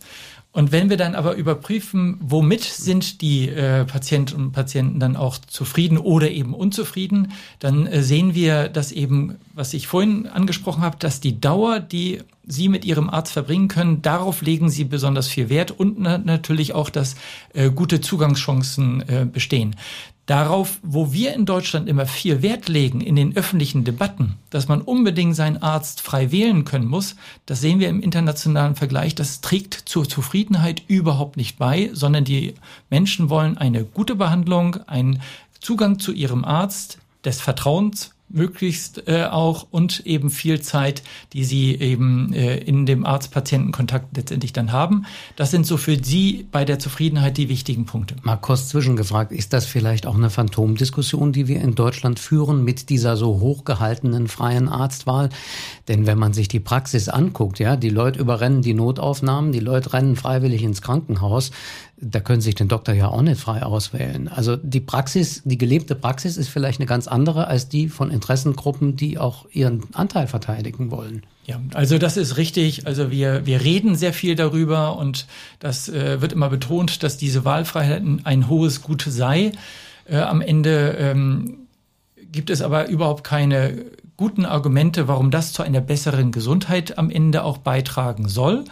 Und wenn wir dann aber überprüfen, womit sind die äh, Patienten und Patienten dann auch zufrieden oder eben unzufrieden, dann äh, sehen wir, dass eben, was ich vorhin angesprochen habe, dass die Dauer, die Sie mit Ihrem Arzt verbringen können, darauf legen Sie besonders viel Wert und na natürlich auch, dass äh, gute Zugangschancen äh, bestehen darauf, wo wir in Deutschland immer viel Wert legen in den öffentlichen Debatten, dass man unbedingt seinen Arzt frei wählen können muss, das sehen wir im internationalen Vergleich, das trägt zur Zufriedenheit überhaupt nicht bei, sondern die Menschen wollen eine gute Behandlung, einen Zugang zu ihrem Arzt des Vertrauens, möglichst äh, auch und eben viel Zeit, die sie eben äh, in dem Arzt-Patienten-Kontakt letztendlich dann haben. Das sind so für Sie bei der Zufriedenheit die wichtigen Punkte. Mal kurz zwischengefragt, ist das vielleicht auch eine Phantomdiskussion, die wir in Deutschland führen mit dieser so hochgehaltenen freien Arztwahl? Denn wenn man sich die Praxis anguckt, ja, die Leute überrennen die Notaufnahmen, die Leute rennen freiwillig ins Krankenhaus, da können sich den Doktor ja auch nicht frei auswählen. Also die Praxis, die gelebte Praxis ist vielleicht eine ganz andere als die von Interessengruppen, die auch ihren Anteil verteidigen wollen. Ja, also das ist richtig. Also wir, wir reden sehr viel darüber und das äh, wird immer betont, dass diese Wahlfreiheit ein hohes Gut sei. Äh, am Ende ähm, gibt es aber überhaupt keine guten Argumente, warum das zu einer besseren Gesundheit am Ende auch beitragen soll.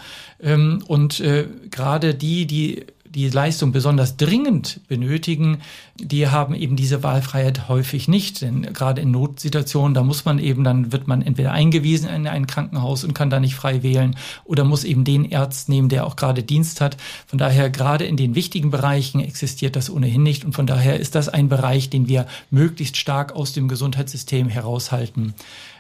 Ähm, und äh, gerade die, die die Leistung besonders dringend benötigen, die haben eben diese Wahlfreiheit häufig nicht. Denn gerade in Notsituationen, da muss man eben, dann wird man entweder eingewiesen in ein Krankenhaus und kann da nicht frei wählen oder muss eben den Arzt nehmen, der auch gerade Dienst hat. Von daher, gerade in den wichtigen Bereichen existiert das ohnehin nicht. Und von daher ist das ein Bereich, den wir möglichst stark aus dem Gesundheitssystem heraushalten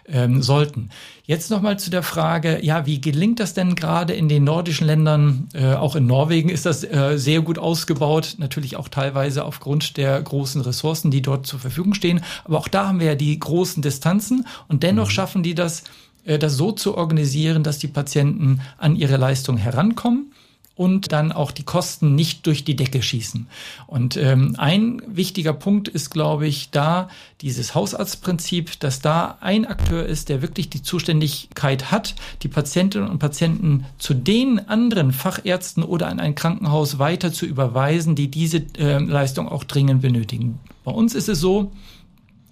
ähm, sollten. Jetzt nochmal zu der Frage, ja, wie gelingt das denn gerade in den nordischen Ländern? Äh, auch in Norwegen ist das äh, sehr gut ausgebaut, natürlich auch teilweise aufgrund der großen Ressourcen, die dort zur Verfügung stehen. Aber auch da haben wir ja die großen Distanzen und dennoch mhm. schaffen die das, äh, das so zu organisieren, dass die Patienten an ihre Leistung herankommen und dann auch die Kosten nicht durch die Decke schießen. Und ähm, ein wichtiger Punkt ist, glaube ich, da dieses Hausarztprinzip, dass da ein Akteur ist, der wirklich die Zuständigkeit hat, die Patientinnen und Patienten zu den anderen Fachärzten oder an ein Krankenhaus weiter zu überweisen, die diese äh, Leistung auch dringend benötigen. Bei uns ist es so,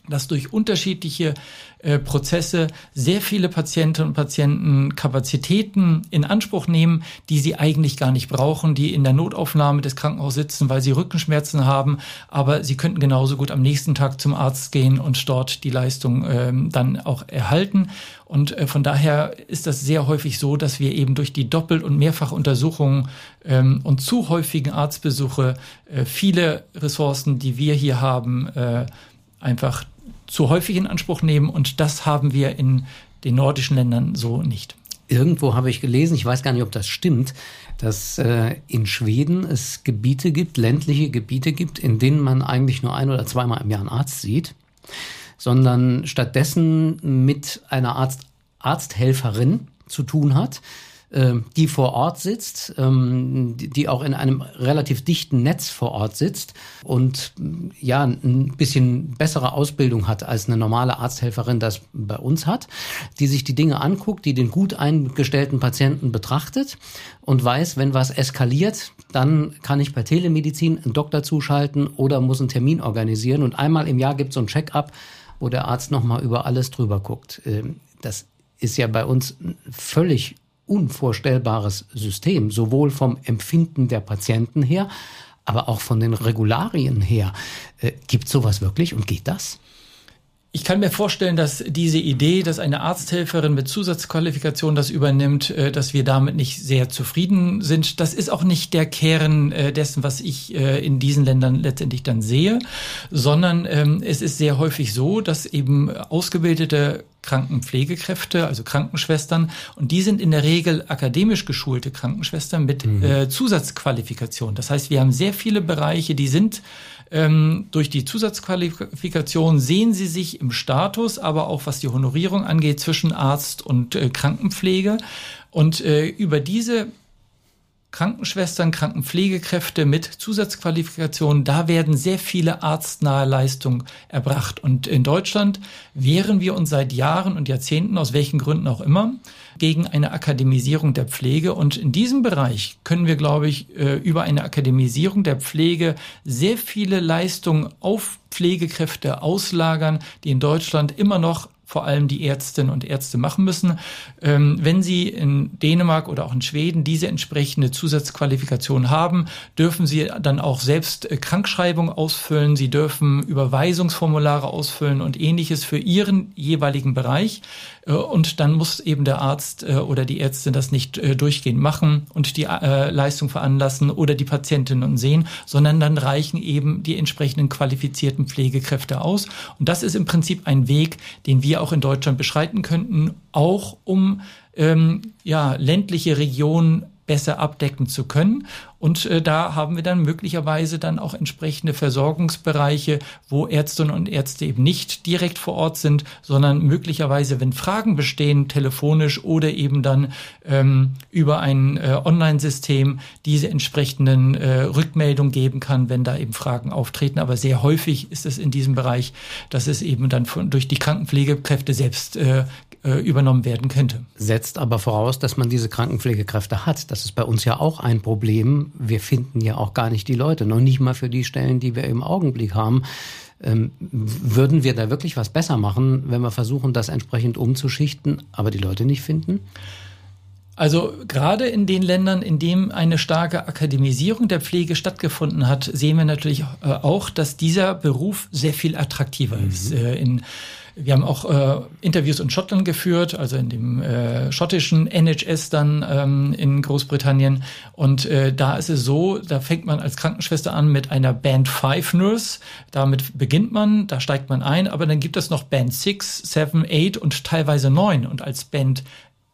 dass durch unterschiedliche äh, Prozesse sehr viele Patientinnen und Patienten Kapazitäten in Anspruch nehmen, die sie eigentlich gar nicht brauchen, die in der Notaufnahme des Krankenhauses sitzen, weil sie Rückenschmerzen haben, aber sie könnten genauso gut am nächsten Tag zum Arzt gehen und dort die Leistung ähm, dann auch erhalten. Und äh, von daher ist das sehr häufig so, dass wir eben durch die Doppel- und Mehrfachuntersuchungen ähm, und zu häufigen Arztbesuche äh, viele Ressourcen, die wir hier haben, äh, einfach zu häufig in Anspruch nehmen und das haben wir in den nordischen Ländern so nicht. Irgendwo habe ich gelesen, ich weiß gar nicht, ob das stimmt, dass äh, in Schweden es Gebiete gibt, ländliche Gebiete gibt, in denen man eigentlich nur ein oder zweimal im Jahr einen Arzt sieht, sondern stattdessen mit einer Arzt Arzthelferin zu tun hat, die vor Ort sitzt, ähm, die auch in einem relativ dichten Netz vor Ort sitzt und ja ein bisschen bessere Ausbildung hat als eine normale Arzthelferin das bei uns hat, die sich die Dinge anguckt, die den gut eingestellten Patienten betrachtet und weiß, wenn was eskaliert, dann kann ich per Telemedizin einen Doktor zuschalten oder muss einen Termin organisieren und einmal im Jahr gibt es so ein Check-up, wo der Arzt nochmal über alles drüber guckt. Ähm, das ist ja bei uns völlig unvorstellbares System, sowohl vom Empfinden der Patienten her, aber auch von den Regularien her. Äh, gibt sowas wirklich und geht das? Ich kann mir vorstellen, dass diese Idee, dass eine Arzthelferin mit Zusatzqualifikation das übernimmt, äh, dass wir damit nicht sehr zufrieden sind. Das ist auch nicht der Kern äh, dessen, was ich äh, in diesen Ländern letztendlich dann sehe, sondern ähm, es ist sehr häufig so, dass eben ausgebildete Krankenpflegekräfte, also Krankenschwestern, und die sind in der Regel akademisch geschulte Krankenschwestern mit mhm. äh, Zusatzqualifikation. Das heißt, wir haben sehr viele Bereiche, die sind ähm, durch die Zusatzqualifikation sehen sie sich im Status, aber auch was die Honorierung angeht, zwischen Arzt und äh, Krankenpflege. Und äh, über diese Krankenschwestern, Krankenpflegekräfte mit Zusatzqualifikationen, da werden sehr viele arztnahe Leistungen erbracht. Und in Deutschland wehren wir uns seit Jahren und Jahrzehnten, aus welchen Gründen auch immer, gegen eine Akademisierung der Pflege. Und in diesem Bereich können wir, glaube ich, äh, über eine Akademisierung der Pflege sehr viele Leistungen auf Pflegekräfte auslagern, die in Deutschland immer noch vor allem die Ärztinnen und Ärzte machen müssen. Ähm, wenn sie in Dänemark oder auch in Schweden diese entsprechende Zusatzqualifikation haben, dürfen sie dann auch selbst äh, Krankschreibung ausfüllen, sie dürfen Überweisungsformulare ausfüllen und ähnliches für ihren jeweiligen Bereich. Äh, und dann muss eben der Arzt äh, oder die Ärztin das nicht durchgehend machen und die Leistung veranlassen oder die Patientinnen sehen, sondern dann reichen eben die entsprechenden qualifizierten Pflegekräfte aus. Und das ist im Prinzip ein Weg, den wir auch in Deutschland beschreiten könnten, auch um ähm, ja, ländliche Regionen besser abdecken zu können. Und äh, da haben wir dann möglicherweise dann auch entsprechende Versorgungsbereiche, wo Ärztinnen und Ärzte eben nicht direkt vor Ort sind, sondern möglicherweise, wenn Fragen bestehen, telefonisch oder eben dann ähm, über ein äh, Online-System diese entsprechenden äh, Rückmeldungen geben kann, wenn da eben Fragen auftreten. Aber sehr häufig ist es in diesem Bereich, dass es eben dann von, durch die Krankenpflegekräfte selbst äh, äh, übernommen werden könnte. Setzt aber voraus, dass man diese Krankenpflegekräfte hat. Das ist bei uns ja auch ein Problem. Wir finden ja auch gar nicht die Leute, noch nicht mal für die Stellen, die wir im Augenblick haben. Ähm, würden wir da wirklich was besser machen, wenn wir versuchen, das entsprechend umzuschichten, aber die Leute nicht finden? Also gerade in den Ländern, in denen eine starke Akademisierung der Pflege stattgefunden hat, sehen wir natürlich äh, auch, dass dieser Beruf sehr viel attraktiver mhm. ist. Äh, in wir haben auch äh, Interviews in Schottland geführt, also in dem äh, schottischen NHS dann ähm, in Großbritannien. Und äh, da ist es so, da fängt man als Krankenschwester an mit einer Band 5 Nurse. Damit beginnt man, da steigt man ein, aber dann gibt es noch Band 6, 7, 8 und teilweise 9. Und als Band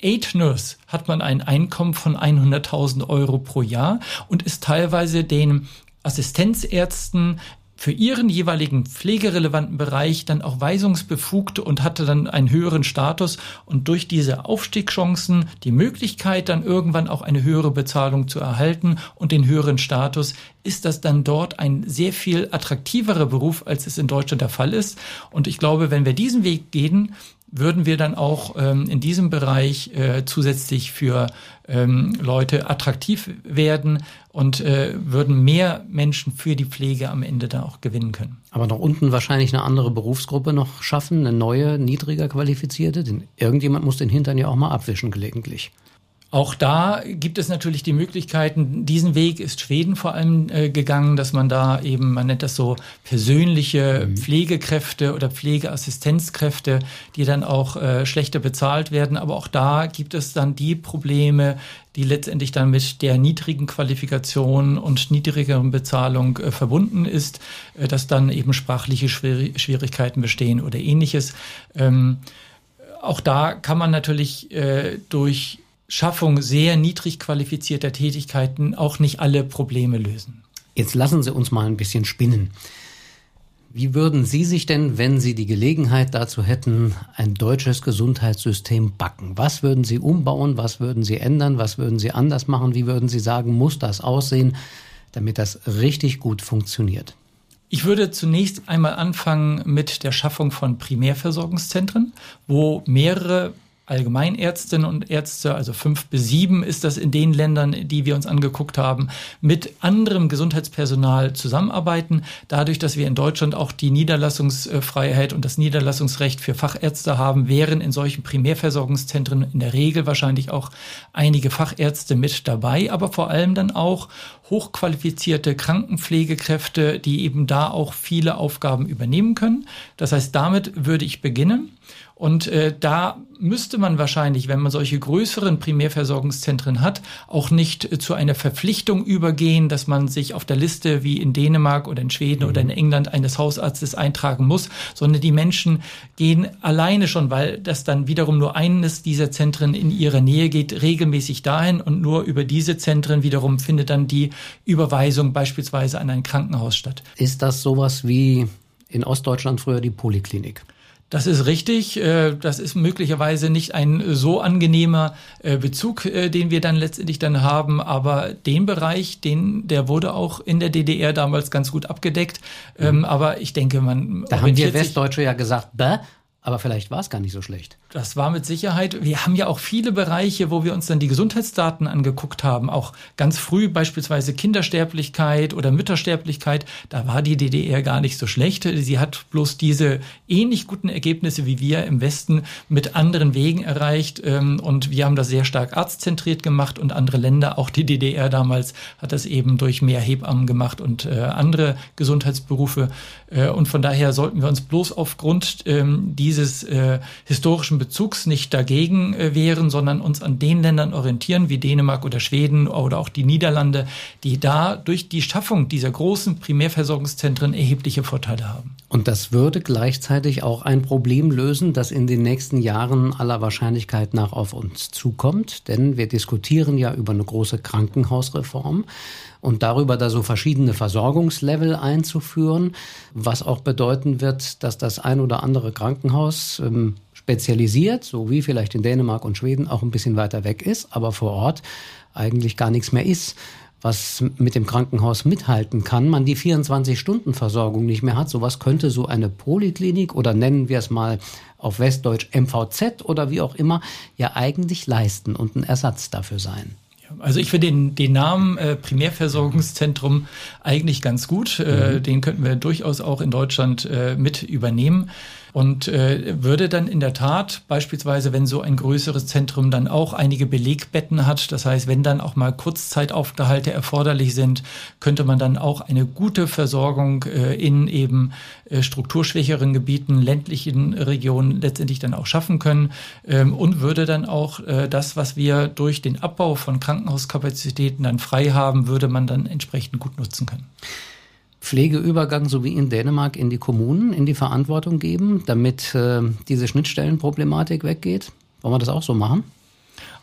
8 Nurse hat man ein Einkommen von 100.000 Euro pro Jahr und ist teilweise den Assistenzärzten für ihren jeweiligen pflegerelevanten Bereich dann auch weisungsbefugt und hatte dann einen höheren Status und durch diese Aufstiegschancen die Möglichkeit, dann irgendwann auch eine höhere Bezahlung zu erhalten und den höheren Status, ist das dann dort ein sehr viel attraktiverer Beruf, als es in Deutschland der Fall ist. Und ich glaube, wenn wir diesen Weg gehen, würden wir dann auch ähm, in diesem Bereich äh, zusätzlich für ähm, Leute attraktiv werden und äh, würden mehr Menschen für die Pflege am Ende dann auch gewinnen können. Aber noch unten wahrscheinlich eine andere Berufsgruppe noch schaffen, eine neue, niedriger qualifizierte, denn irgendjemand muss den Hintern ja auch mal abwischen gelegentlich. Auch da gibt es natürlich die Möglichkeiten, diesen Weg ist Schweden vor allem äh, gegangen, dass man da eben, man nennt das so persönliche mhm. Pflegekräfte oder Pflegeassistenzkräfte, die dann auch äh, schlechter bezahlt werden. Aber auch da gibt es dann die Probleme, die letztendlich dann mit der niedrigen Qualifikation und niedrigeren Bezahlung äh, verbunden ist, äh, dass dann eben sprachliche Schwier Schwierigkeiten bestehen oder ähnliches. Ähm, auch da kann man natürlich äh, durch Schaffung sehr niedrig qualifizierter Tätigkeiten auch nicht alle Probleme lösen. Jetzt lassen Sie uns mal ein bisschen spinnen. Wie würden Sie sich denn, wenn Sie die Gelegenheit dazu hätten, ein deutsches Gesundheitssystem backen? Was würden Sie umbauen? Was würden Sie ändern? Was würden Sie anders machen? Wie würden Sie sagen, muss das aussehen, damit das richtig gut funktioniert? Ich würde zunächst einmal anfangen mit der Schaffung von Primärversorgungszentren, wo mehrere Allgemeinärztinnen und Ärzte, also fünf bis sieben ist das in den Ländern, die wir uns angeguckt haben, mit anderem Gesundheitspersonal zusammenarbeiten. Dadurch, dass wir in Deutschland auch die Niederlassungsfreiheit und das Niederlassungsrecht für Fachärzte haben, wären in solchen Primärversorgungszentren in der Regel wahrscheinlich auch einige Fachärzte mit dabei, aber vor allem dann auch hochqualifizierte Krankenpflegekräfte, die eben da auch viele Aufgaben übernehmen können. Das heißt, damit würde ich beginnen. Und äh, da müsste man wahrscheinlich, wenn man solche größeren Primärversorgungszentren hat, auch nicht äh, zu einer Verpflichtung übergehen, dass man sich auf der Liste wie in Dänemark oder in Schweden mhm. oder in England eines Hausarztes eintragen muss, sondern die Menschen gehen alleine schon, weil das dann wiederum nur eines dieser Zentren in ihrer Nähe geht, regelmäßig dahin und nur über diese Zentren wiederum findet dann die Überweisung beispielsweise an ein Krankenhaus statt. Ist das sowas wie in Ostdeutschland früher die Poliklinik? Das ist richtig. Äh, das ist möglicherweise nicht ein so angenehmer äh, Bezug, äh, den wir dann letztendlich dann haben. Aber den Bereich, den, der wurde auch in der DDR damals ganz gut abgedeckt. Mhm. Aber ich denke, man. Da haben wir Westdeutsche ja gesagt, bäh, aber vielleicht war es gar nicht so schlecht. Das war mit Sicherheit. Wir haben ja auch viele Bereiche, wo wir uns dann die Gesundheitsdaten angeguckt haben. Auch ganz früh beispielsweise Kindersterblichkeit oder Müttersterblichkeit. Da war die DDR gar nicht so schlecht. Sie hat bloß diese ähnlich guten Ergebnisse wie wir im Westen mit anderen Wegen erreicht. Ähm, und wir haben das sehr stark arztzentriert gemacht und andere Länder, auch die DDR damals, hat das eben durch mehr Hebammen gemacht und äh, andere Gesundheitsberufe. Äh, und von daher sollten wir uns bloß aufgrund ähm, dieses äh, historischen Bezugs nicht dagegen äh, wären, sondern uns an den Ländern orientieren, wie Dänemark oder Schweden oder auch die Niederlande, die da durch die Schaffung dieser großen Primärversorgungszentren erhebliche Vorteile haben. Und das würde gleichzeitig auch ein Problem lösen, das in den nächsten Jahren aller Wahrscheinlichkeit nach auf uns zukommt. Denn wir diskutieren ja über eine große Krankenhausreform und darüber da so verschiedene Versorgungslevel einzuführen, was auch bedeuten wird, dass das ein oder andere Krankenhaus ähm, spezialisiert, so wie vielleicht in Dänemark und Schweden auch ein bisschen weiter weg ist, aber vor Ort eigentlich gar nichts mehr ist was mit dem Krankenhaus mithalten kann, man die 24-Stunden-Versorgung nicht mehr hat. Sowas könnte so eine Poliklinik oder nennen wir es mal auf Westdeutsch MVZ oder wie auch immer ja eigentlich leisten und ein Ersatz dafür sein. Also ich finde den, den Namen äh, Primärversorgungszentrum eigentlich ganz gut. Äh, mhm. Den könnten wir durchaus auch in Deutschland äh, mit übernehmen und äh, würde dann in der Tat beispielsweise, wenn so ein größeres Zentrum dann auch einige Belegbetten hat, das heißt, wenn dann auch mal Kurzzeitaufenthalte erforderlich sind, könnte man dann auch eine gute Versorgung äh, in eben äh, strukturschwächeren Gebieten, ländlichen Regionen letztendlich dann auch schaffen können ähm, und würde dann auch äh, das, was wir durch den Abbau von Krankenhauskapazitäten dann frei haben, würde man dann entsprechend gut nutzen können. Pflegeübergang so wie in Dänemark in die Kommunen in die Verantwortung geben, damit äh, diese Schnittstellenproblematik weggeht? Wollen wir das auch so machen?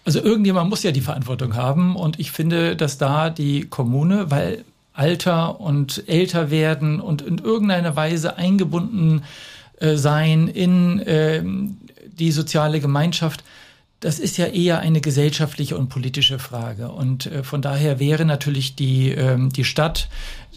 Also irgendjemand muss ja die Verantwortung haben und ich finde, dass da die Kommune, weil Alter und älter werden und in irgendeiner Weise eingebunden äh, sein in äh, die soziale Gemeinschaft, das ist ja eher eine gesellschaftliche und politische Frage. Und äh, von daher wäre natürlich die, ähm, die Stadt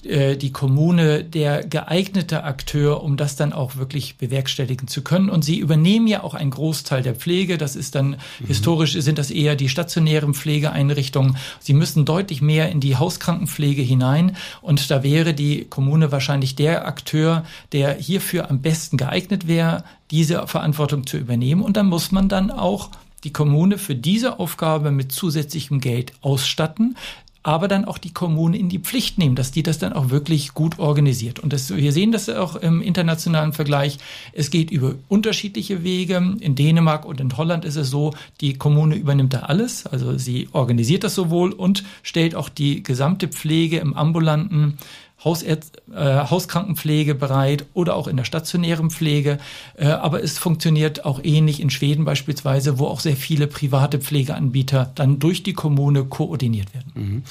äh, die Kommune der geeignete Akteur, um das dann auch wirklich bewerkstelligen zu können. Und sie übernehmen ja auch einen Großteil der Pflege. Das ist dann mhm. historisch sind das eher die stationären Pflegeeinrichtungen. Sie müssen deutlich mehr in die Hauskrankenpflege hinein. Und da wäre die Kommune wahrscheinlich der Akteur, der hierfür am besten geeignet wäre, diese Verantwortung zu übernehmen. Und dann muss man dann auch die Kommune für diese Aufgabe mit zusätzlichem Geld ausstatten aber dann auch die Kommune in die Pflicht nehmen, dass die das dann auch wirklich gut organisiert. Und das, wir sehen das auch im internationalen Vergleich. Es geht über unterschiedliche Wege. In Dänemark und in Holland ist es so, die Kommune übernimmt da alles. Also sie organisiert das sowohl und stellt auch die gesamte Pflege im ambulanten Hausärzt, äh, Hauskrankenpflege bereit oder auch in der stationären Pflege. Äh, aber es funktioniert auch ähnlich in Schweden beispielsweise, wo auch sehr viele private Pflegeanbieter dann durch die Kommune koordiniert werden. Mhm.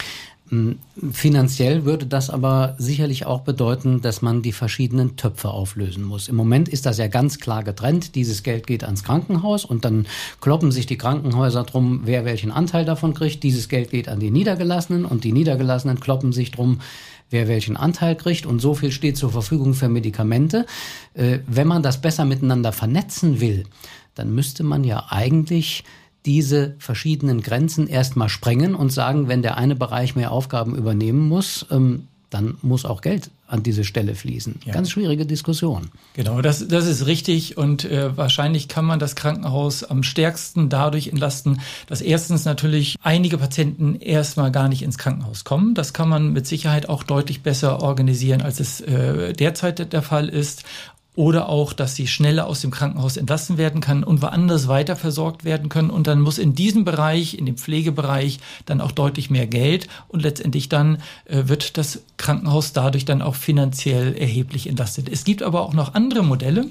Mm, finanziell würde das aber sicherlich auch bedeuten, dass man die verschiedenen Töpfe auflösen muss. Im Moment ist das ja ganz klar getrennt. Dieses Geld geht ans Krankenhaus und dann kloppen sich die Krankenhäuser drum, wer welchen Anteil davon kriegt. Dieses Geld geht an die Niedergelassenen und die Niedergelassenen kloppen sich drum, wer welchen Anteil kriegt und so viel steht zur Verfügung für Medikamente. Äh, wenn man das besser miteinander vernetzen will, dann müsste man ja eigentlich diese verschiedenen Grenzen erstmal sprengen und sagen, wenn der eine Bereich mehr Aufgaben übernehmen muss, ähm, dann muss auch Geld an diese Stelle fließen. Ja. Ganz schwierige Diskussion. Genau, das, das ist richtig und äh, wahrscheinlich kann man das Krankenhaus am stärksten dadurch entlasten, dass erstens natürlich einige Patienten erstmal gar nicht ins Krankenhaus kommen. Das kann man mit Sicherheit auch deutlich besser organisieren, als es äh, derzeit der Fall ist oder auch, dass sie schneller aus dem Krankenhaus entlassen werden kann und woanders weiter versorgt werden können. Und dann muss in diesem Bereich, in dem Pflegebereich, dann auch deutlich mehr Geld und letztendlich dann äh, wird das Krankenhaus dadurch dann auch finanziell erheblich entlastet. Es gibt aber auch noch andere Modelle,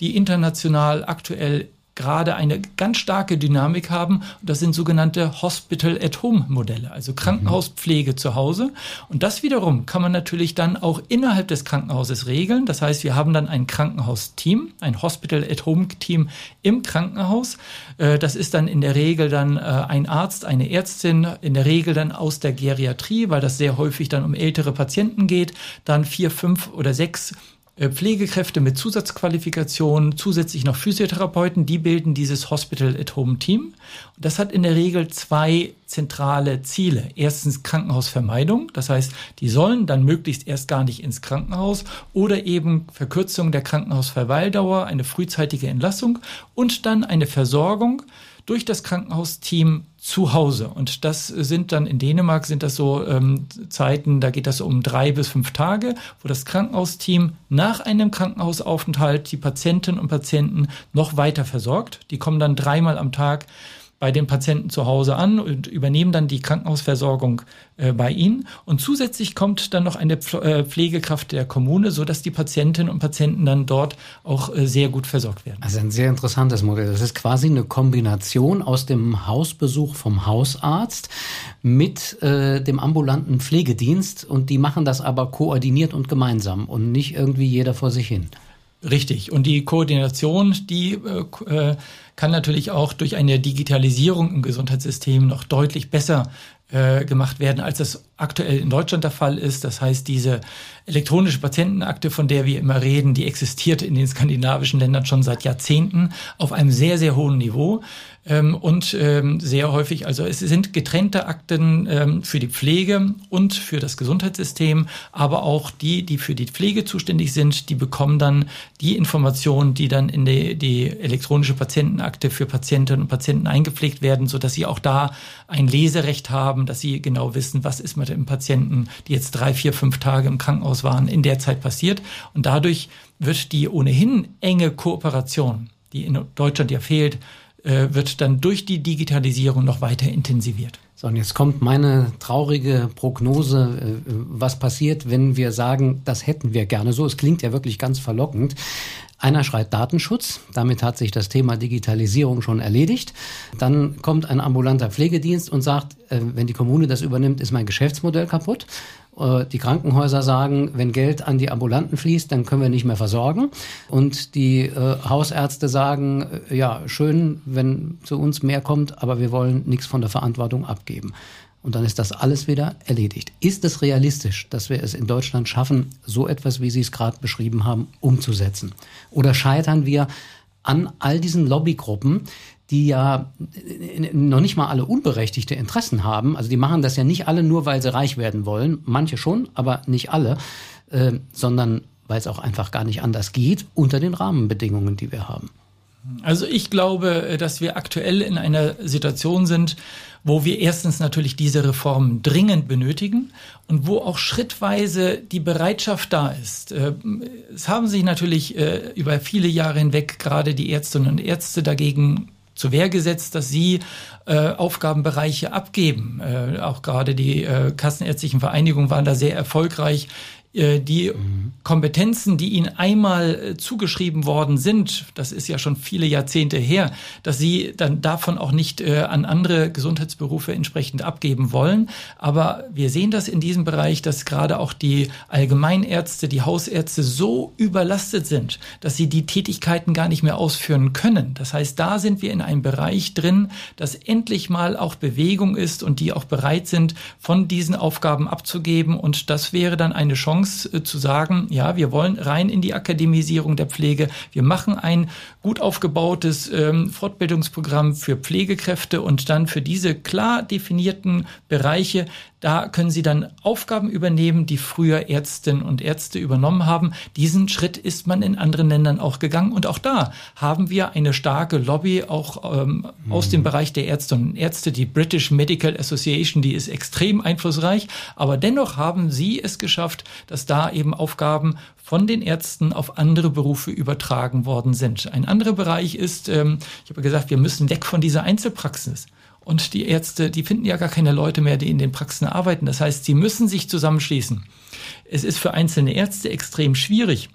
die international aktuell gerade eine ganz starke Dynamik haben. Das sind sogenannte Hospital-at-Home-Modelle, also Krankenhauspflege zu Hause. Und das wiederum kann man natürlich dann auch innerhalb des Krankenhauses regeln. Das heißt, wir haben dann ein Krankenhausteam, ein Hospital-at-Home-Team im Krankenhaus. Äh, das ist dann in der Regel dann äh, ein Arzt, eine Ärztin, in der Regel dann aus der Geriatrie, weil das sehr häufig dann um ältere Patienten geht, dann vier, fünf oder sechs Pflegekräfte mit Zusatzqualifikationen, zusätzlich noch Physiotherapeuten, die bilden dieses Hospital-at-Home-Team. Das hat in der Regel zwei zentrale Ziele. Erstens Krankenhausvermeidung, das heißt, die sollen dann möglichst erst gar nicht ins Krankenhaus oder eben Verkürzung der Krankenhausverweildauer, eine frühzeitige Entlassung und dann eine Versorgung durch das Krankenhausteam zu Hause. Und das sind dann in Dänemark sind das so ähm, Zeiten, da geht das um drei bis fünf Tage, wo das Krankenhausteam nach einem Krankenhausaufenthalt die Patientinnen und Patienten noch weiter versorgt. Die kommen dann dreimal am Tag bei den Patienten zu Hause an und übernehmen dann die Krankenhausversorgung äh, bei ihnen. Und zusätzlich kommt dann noch eine äh, Pflegekraft der Kommune, so dass die Patientinnen und Patienten dann dort auch äh, sehr gut versorgt werden. Also ein sehr interessantes Modell. Das ist quasi eine Kombination aus dem Hausbesuch vom Hausarzt mit äh, dem ambulanten Pflegedienst und die machen das aber koordiniert und gemeinsam und nicht irgendwie jeder vor sich hin. Richtig. Und die Koordination, die äh, kann natürlich auch durch eine Digitalisierung im Gesundheitssystem noch deutlich besser äh, gemacht werden, als das aktuell in Deutschland der Fall ist. Das heißt, diese elektronische Patientenakte, von der wir immer reden, die existiert in den skandinavischen Ländern schon seit Jahrzehnten auf einem sehr, sehr hohen Niveau ähm, und ähm, sehr häufig, also es sind getrennte Akten ähm, für die Pflege und für das Gesundheitssystem, aber auch die, die für die Pflege zuständig sind, die bekommen dann die Informationen, die dann in die, die elektronische Patientenakte für Patientinnen und Patienten eingepflegt werden, so dass sie auch da ein Leserecht haben, dass sie genau wissen, was ist mit dem Patienten, die jetzt drei, vier, fünf Tage im Krankenhaus waren, in der Zeit passiert. Und dadurch wird die ohnehin enge Kooperation, die in Deutschland ja fehlt, äh, wird dann durch die Digitalisierung noch weiter intensiviert. So, und jetzt kommt meine traurige Prognose, äh, was passiert, wenn wir sagen, das hätten wir gerne so. Es klingt ja wirklich ganz verlockend. Einer schreit Datenschutz, damit hat sich das Thema Digitalisierung schon erledigt. Dann kommt ein ambulanter Pflegedienst und sagt, äh, wenn die Kommune das übernimmt, ist mein Geschäftsmodell kaputt. Äh, die Krankenhäuser sagen, wenn Geld an die Ambulanten fließt, dann können wir nicht mehr versorgen. Und die äh, Hausärzte sagen, ja, schön, wenn zu uns mehr kommt, aber wir wollen nichts von der Verantwortung abgeben. Und dann ist das alles wieder erledigt. Ist es realistisch, dass wir es in Deutschland schaffen, so etwas, wie Sie es gerade beschrieben haben, umzusetzen? Oder scheitern wir an all diesen Lobbygruppen, die ja noch nicht mal alle unberechtigte Interessen haben. Also die machen das ja nicht alle nur, weil sie reich werden wollen. Manche schon, aber nicht alle, äh, sondern weil es auch einfach gar nicht anders geht unter den Rahmenbedingungen, die wir haben. Also ich glaube, dass wir aktuell in einer Situation sind, wo wir erstens natürlich diese Reformen dringend benötigen und wo auch schrittweise die Bereitschaft da ist. Äh, es haben sich natürlich äh, über viele Jahre hinweg gerade die Ärztinnen und Ärzte dagegen zur Wehr gesetzt, dass sie äh, Aufgabenbereiche abgeben. Äh, auch gerade die äh, kassenärztlichen Vereinigungen waren da sehr erfolgreich äh, die mhm. Kompetenzen, die ihnen einmal äh, zugeschrieben worden sind, das ist ja schon viele Jahrzehnte her, dass sie dann davon auch nicht äh, an andere Gesundheitsberufe entsprechend abgeben wollen. Aber wir sehen das in diesem Bereich, dass gerade auch die Allgemeinärzte, die Hausärzte so überlastet sind, dass sie die Tätigkeiten gar nicht mehr ausführen können. Das heißt, da sind wir in einem Bereich drin, dass endlich mal auch Bewegung ist und die auch bereit sind, von diesen Aufgaben abzugeben. Und das wäre dann eine Chance, Chance äh, zu sagen, ja, wir wollen rein in die Akademisierung der Pflege. Wir machen ein gut aufgebautes ähm, Fortbildungsprogramm für Pflegekräfte und dann für diese klar definierten Bereiche da können Sie dann Aufgaben übernehmen, die früher Ärztinnen und Ärzte übernommen haben. Diesen Schritt ist man in anderen Ländern auch gegangen. Und auch da haben wir eine starke Lobby, auch ähm, mhm. aus dem Bereich der Ärztinnen und Ärzte. Die British Medical Association, die ist extrem einflussreich. Aber dennoch haben sie es geschafft, dass da eben Aufgaben von den Ärzten auf andere Berufe übertragen worden sind. Ein anderer Bereich ist, ähm, ich habe gesagt, wir müssen weg von dieser Einzelpraxis. Und die Ärzte, die finden ja gar keine Leute mehr, die in den Praxen arbeiten. Das heißt, sie müssen sich zusammenschließen. Es ist für einzelne Ärzte extrem schwierig,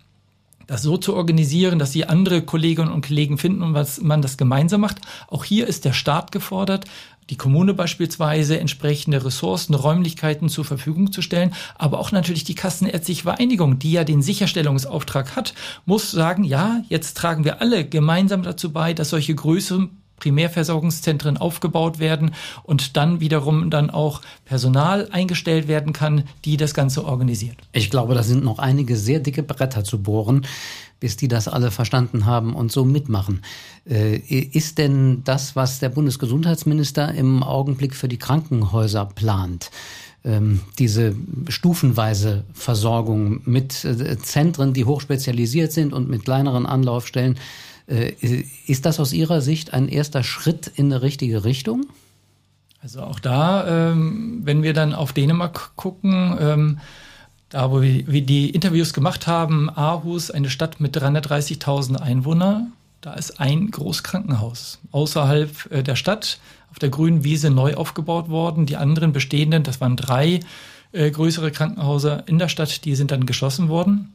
das so zu organisieren, dass sie andere Kolleginnen und Kollegen finden und was man das gemeinsam macht. Auch hier ist der Staat gefordert, die Kommune beispielsweise entsprechende Ressourcen, Räumlichkeiten zur Verfügung zu stellen, aber auch natürlich die Kassenärztliche Vereinigung, die ja den Sicherstellungsauftrag hat, muss sagen, ja, jetzt tragen wir alle gemeinsam dazu bei, dass solche größeren Primärversorgungszentren aufgebaut werden und dann wiederum dann auch Personal eingestellt werden kann, die das Ganze organisiert. Ich glaube, da sind noch einige sehr dicke Bretter zu bohren, bis die das alle verstanden haben und so mitmachen. Äh, ist denn das, was der Bundesgesundheitsminister im Augenblick für die Krankenhäuser plant, ähm, diese stufenweise Versorgung mit äh, Zentren, die hochspezialisiert sind und mit kleineren Anlaufstellen, ist das aus Ihrer Sicht ein erster Schritt in eine richtige Richtung? Also auch da, ähm, wenn wir dann auf Dänemark gucken, ähm, da wo wir, die Interviews gemacht haben, Aarhus, eine Stadt mit 330.000 Einwohnern, da ist ein Großkrankenhaus außerhalb äh, der Stadt auf der grünen Wiese neu aufgebaut worden. Die anderen bestehenden, das waren drei äh, größere Krankenhäuser in der Stadt, die sind dann geschlossen worden.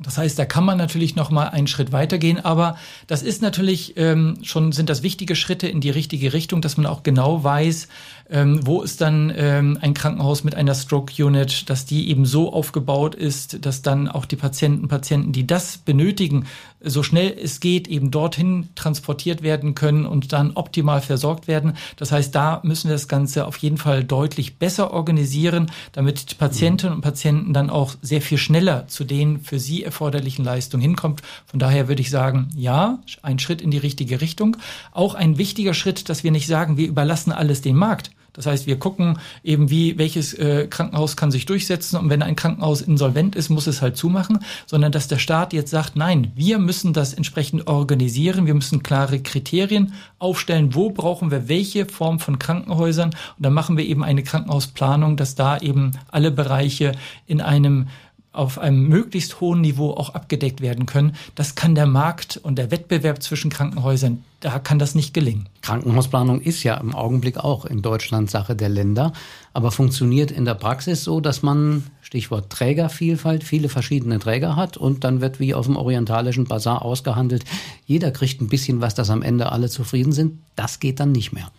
Das heißt, da kann man natürlich noch mal einen Schritt weitergehen, aber das ist natürlich ähm, schon sind das wichtige Schritte in die richtige Richtung, dass man auch genau weiß, ähm, wo ist dann ähm, ein Krankenhaus mit einer Stroke Unit, dass die eben so aufgebaut ist, dass dann auch die Patienten, Patienten, die das benötigen, so schnell es geht, eben dorthin transportiert werden können und dann optimal versorgt werden. Das heißt, da müssen wir das Ganze auf jeden Fall deutlich besser organisieren, damit Patientinnen und Patienten dann auch sehr viel schneller zu den für sie erforderlichen Leistungen hinkommt. Von daher würde ich sagen, ja, ein Schritt in die richtige Richtung. Auch ein wichtiger Schritt, dass wir nicht sagen, wir überlassen alles den Markt. Das heißt, wir gucken eben, wie welches äh, Krankenhaus kann sich durchsetzen und wenn ein Krankenhaus insolvent ist, muss es halt zumachen, sondern dass der Staat jetzt sagt, nein, wir müssen das entsprechend organisieren, wir müssen klare Kriterien aufstellen, wo brauchen wir welche Form von Krankenhäusern. Und dann machen wir eben eine Krankenhausplanung, dass da eben alle Bereiche in einem auf einem möglichst hohen Niveau auch abgedeckt werden können. Das kann der Markt und der Wettbewerb zwischen Krankenhäusern, da kann das nicht gelingen. Krankenhausplanung ist ja im Augenblick auch in Deutschland Sache der Länder, aber funktioniert in der Praxis so, dass man, Stichwort Trägervielfalt, viele verschiedene Träger hat und dann wird wie auf dem orientalischen Bazar ausgehandelt, jeder kriegt ein bisschen was, dass am Ende alle zufrieden sind. Das geht dann nicht mehr.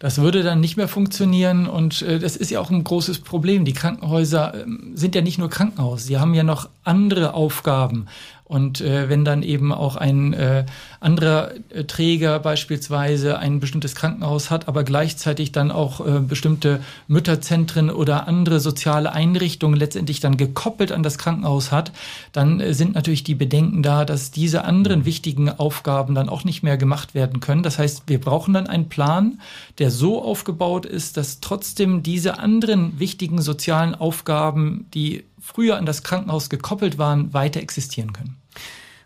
Das würde dann nicht mehr funktionieren und äh, das ist ja auch ein großes Problem. Die Krankenhäuser äh, sind ja nicht nur Krankenhaus, sie haben ja noch andere Aufgaben. Und äh, wenn dann eben auch ein äh, anderer äh, Träger beispielsweise ein bestimmtes Krankenhaus hat, aber gleichzeitig dann auch äh, bestimmte Mütterzentren oder andere soziale Einrichtungen letztendlich dann gekoppelt an das Krankenhaus hat, dann äh, sind natürlich die Bedenken da, dass diese anderen wichtigen Aufgaben dann auch nicht mehr gemacht werden können. Das heißt, wir brauchen dann einen Plan, der so aufgebaut ist, dass trotzdem diese anderen wichtigen sozialen Aufgaben, die früher an das Krankenhaus gekoppelt waren, weiter existieren können.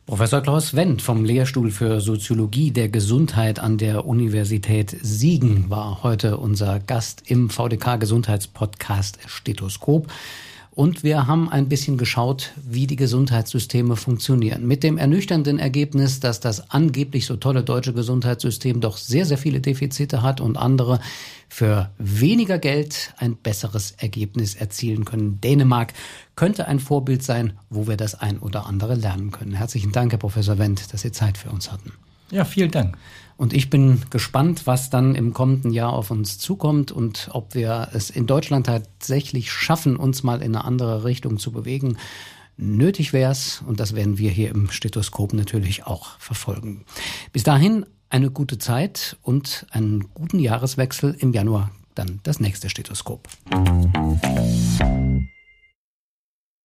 Professor Klaus Wendt vom Lehrstuhl für Soziologie der Gesundheit an der Universität Siegen war heute unser Gast im VDK Gesundheitspodcast Stethoskop. Und wir haben ein bisschen geschaut, wie die Gesundheitssysteme funktionieren. Mit dem ernüchternden Ergebnis, dass das angeblich so tolle deutsche Gesundheitssystem doch sehr, sehr viele Defizite hat und andere für weniger Geld ein besseres Ergebnis erzielen können. Dänemark könnte ein Vorbild sein, wo wir das ein oder andere lernen können. Herzlichen Dank, Herr Professor Wendt, dass Sie Zeit für uns hatten. Ja, vielen Dank. Und ich bin gespannt, was dann im kommenden Jahr auf uns zukommt und ob wir es in Deutschland tatsächlich schaffen, uns mal in eine andere Richtung zu bewegen. Nötig wäre es, und das werden wir hier im Stethoskop natürlich auch verfolgen. Bis dahin eine gute Zeit und einen guten Jahreswechsel im Januar dann das nächste Stethoskop. Musik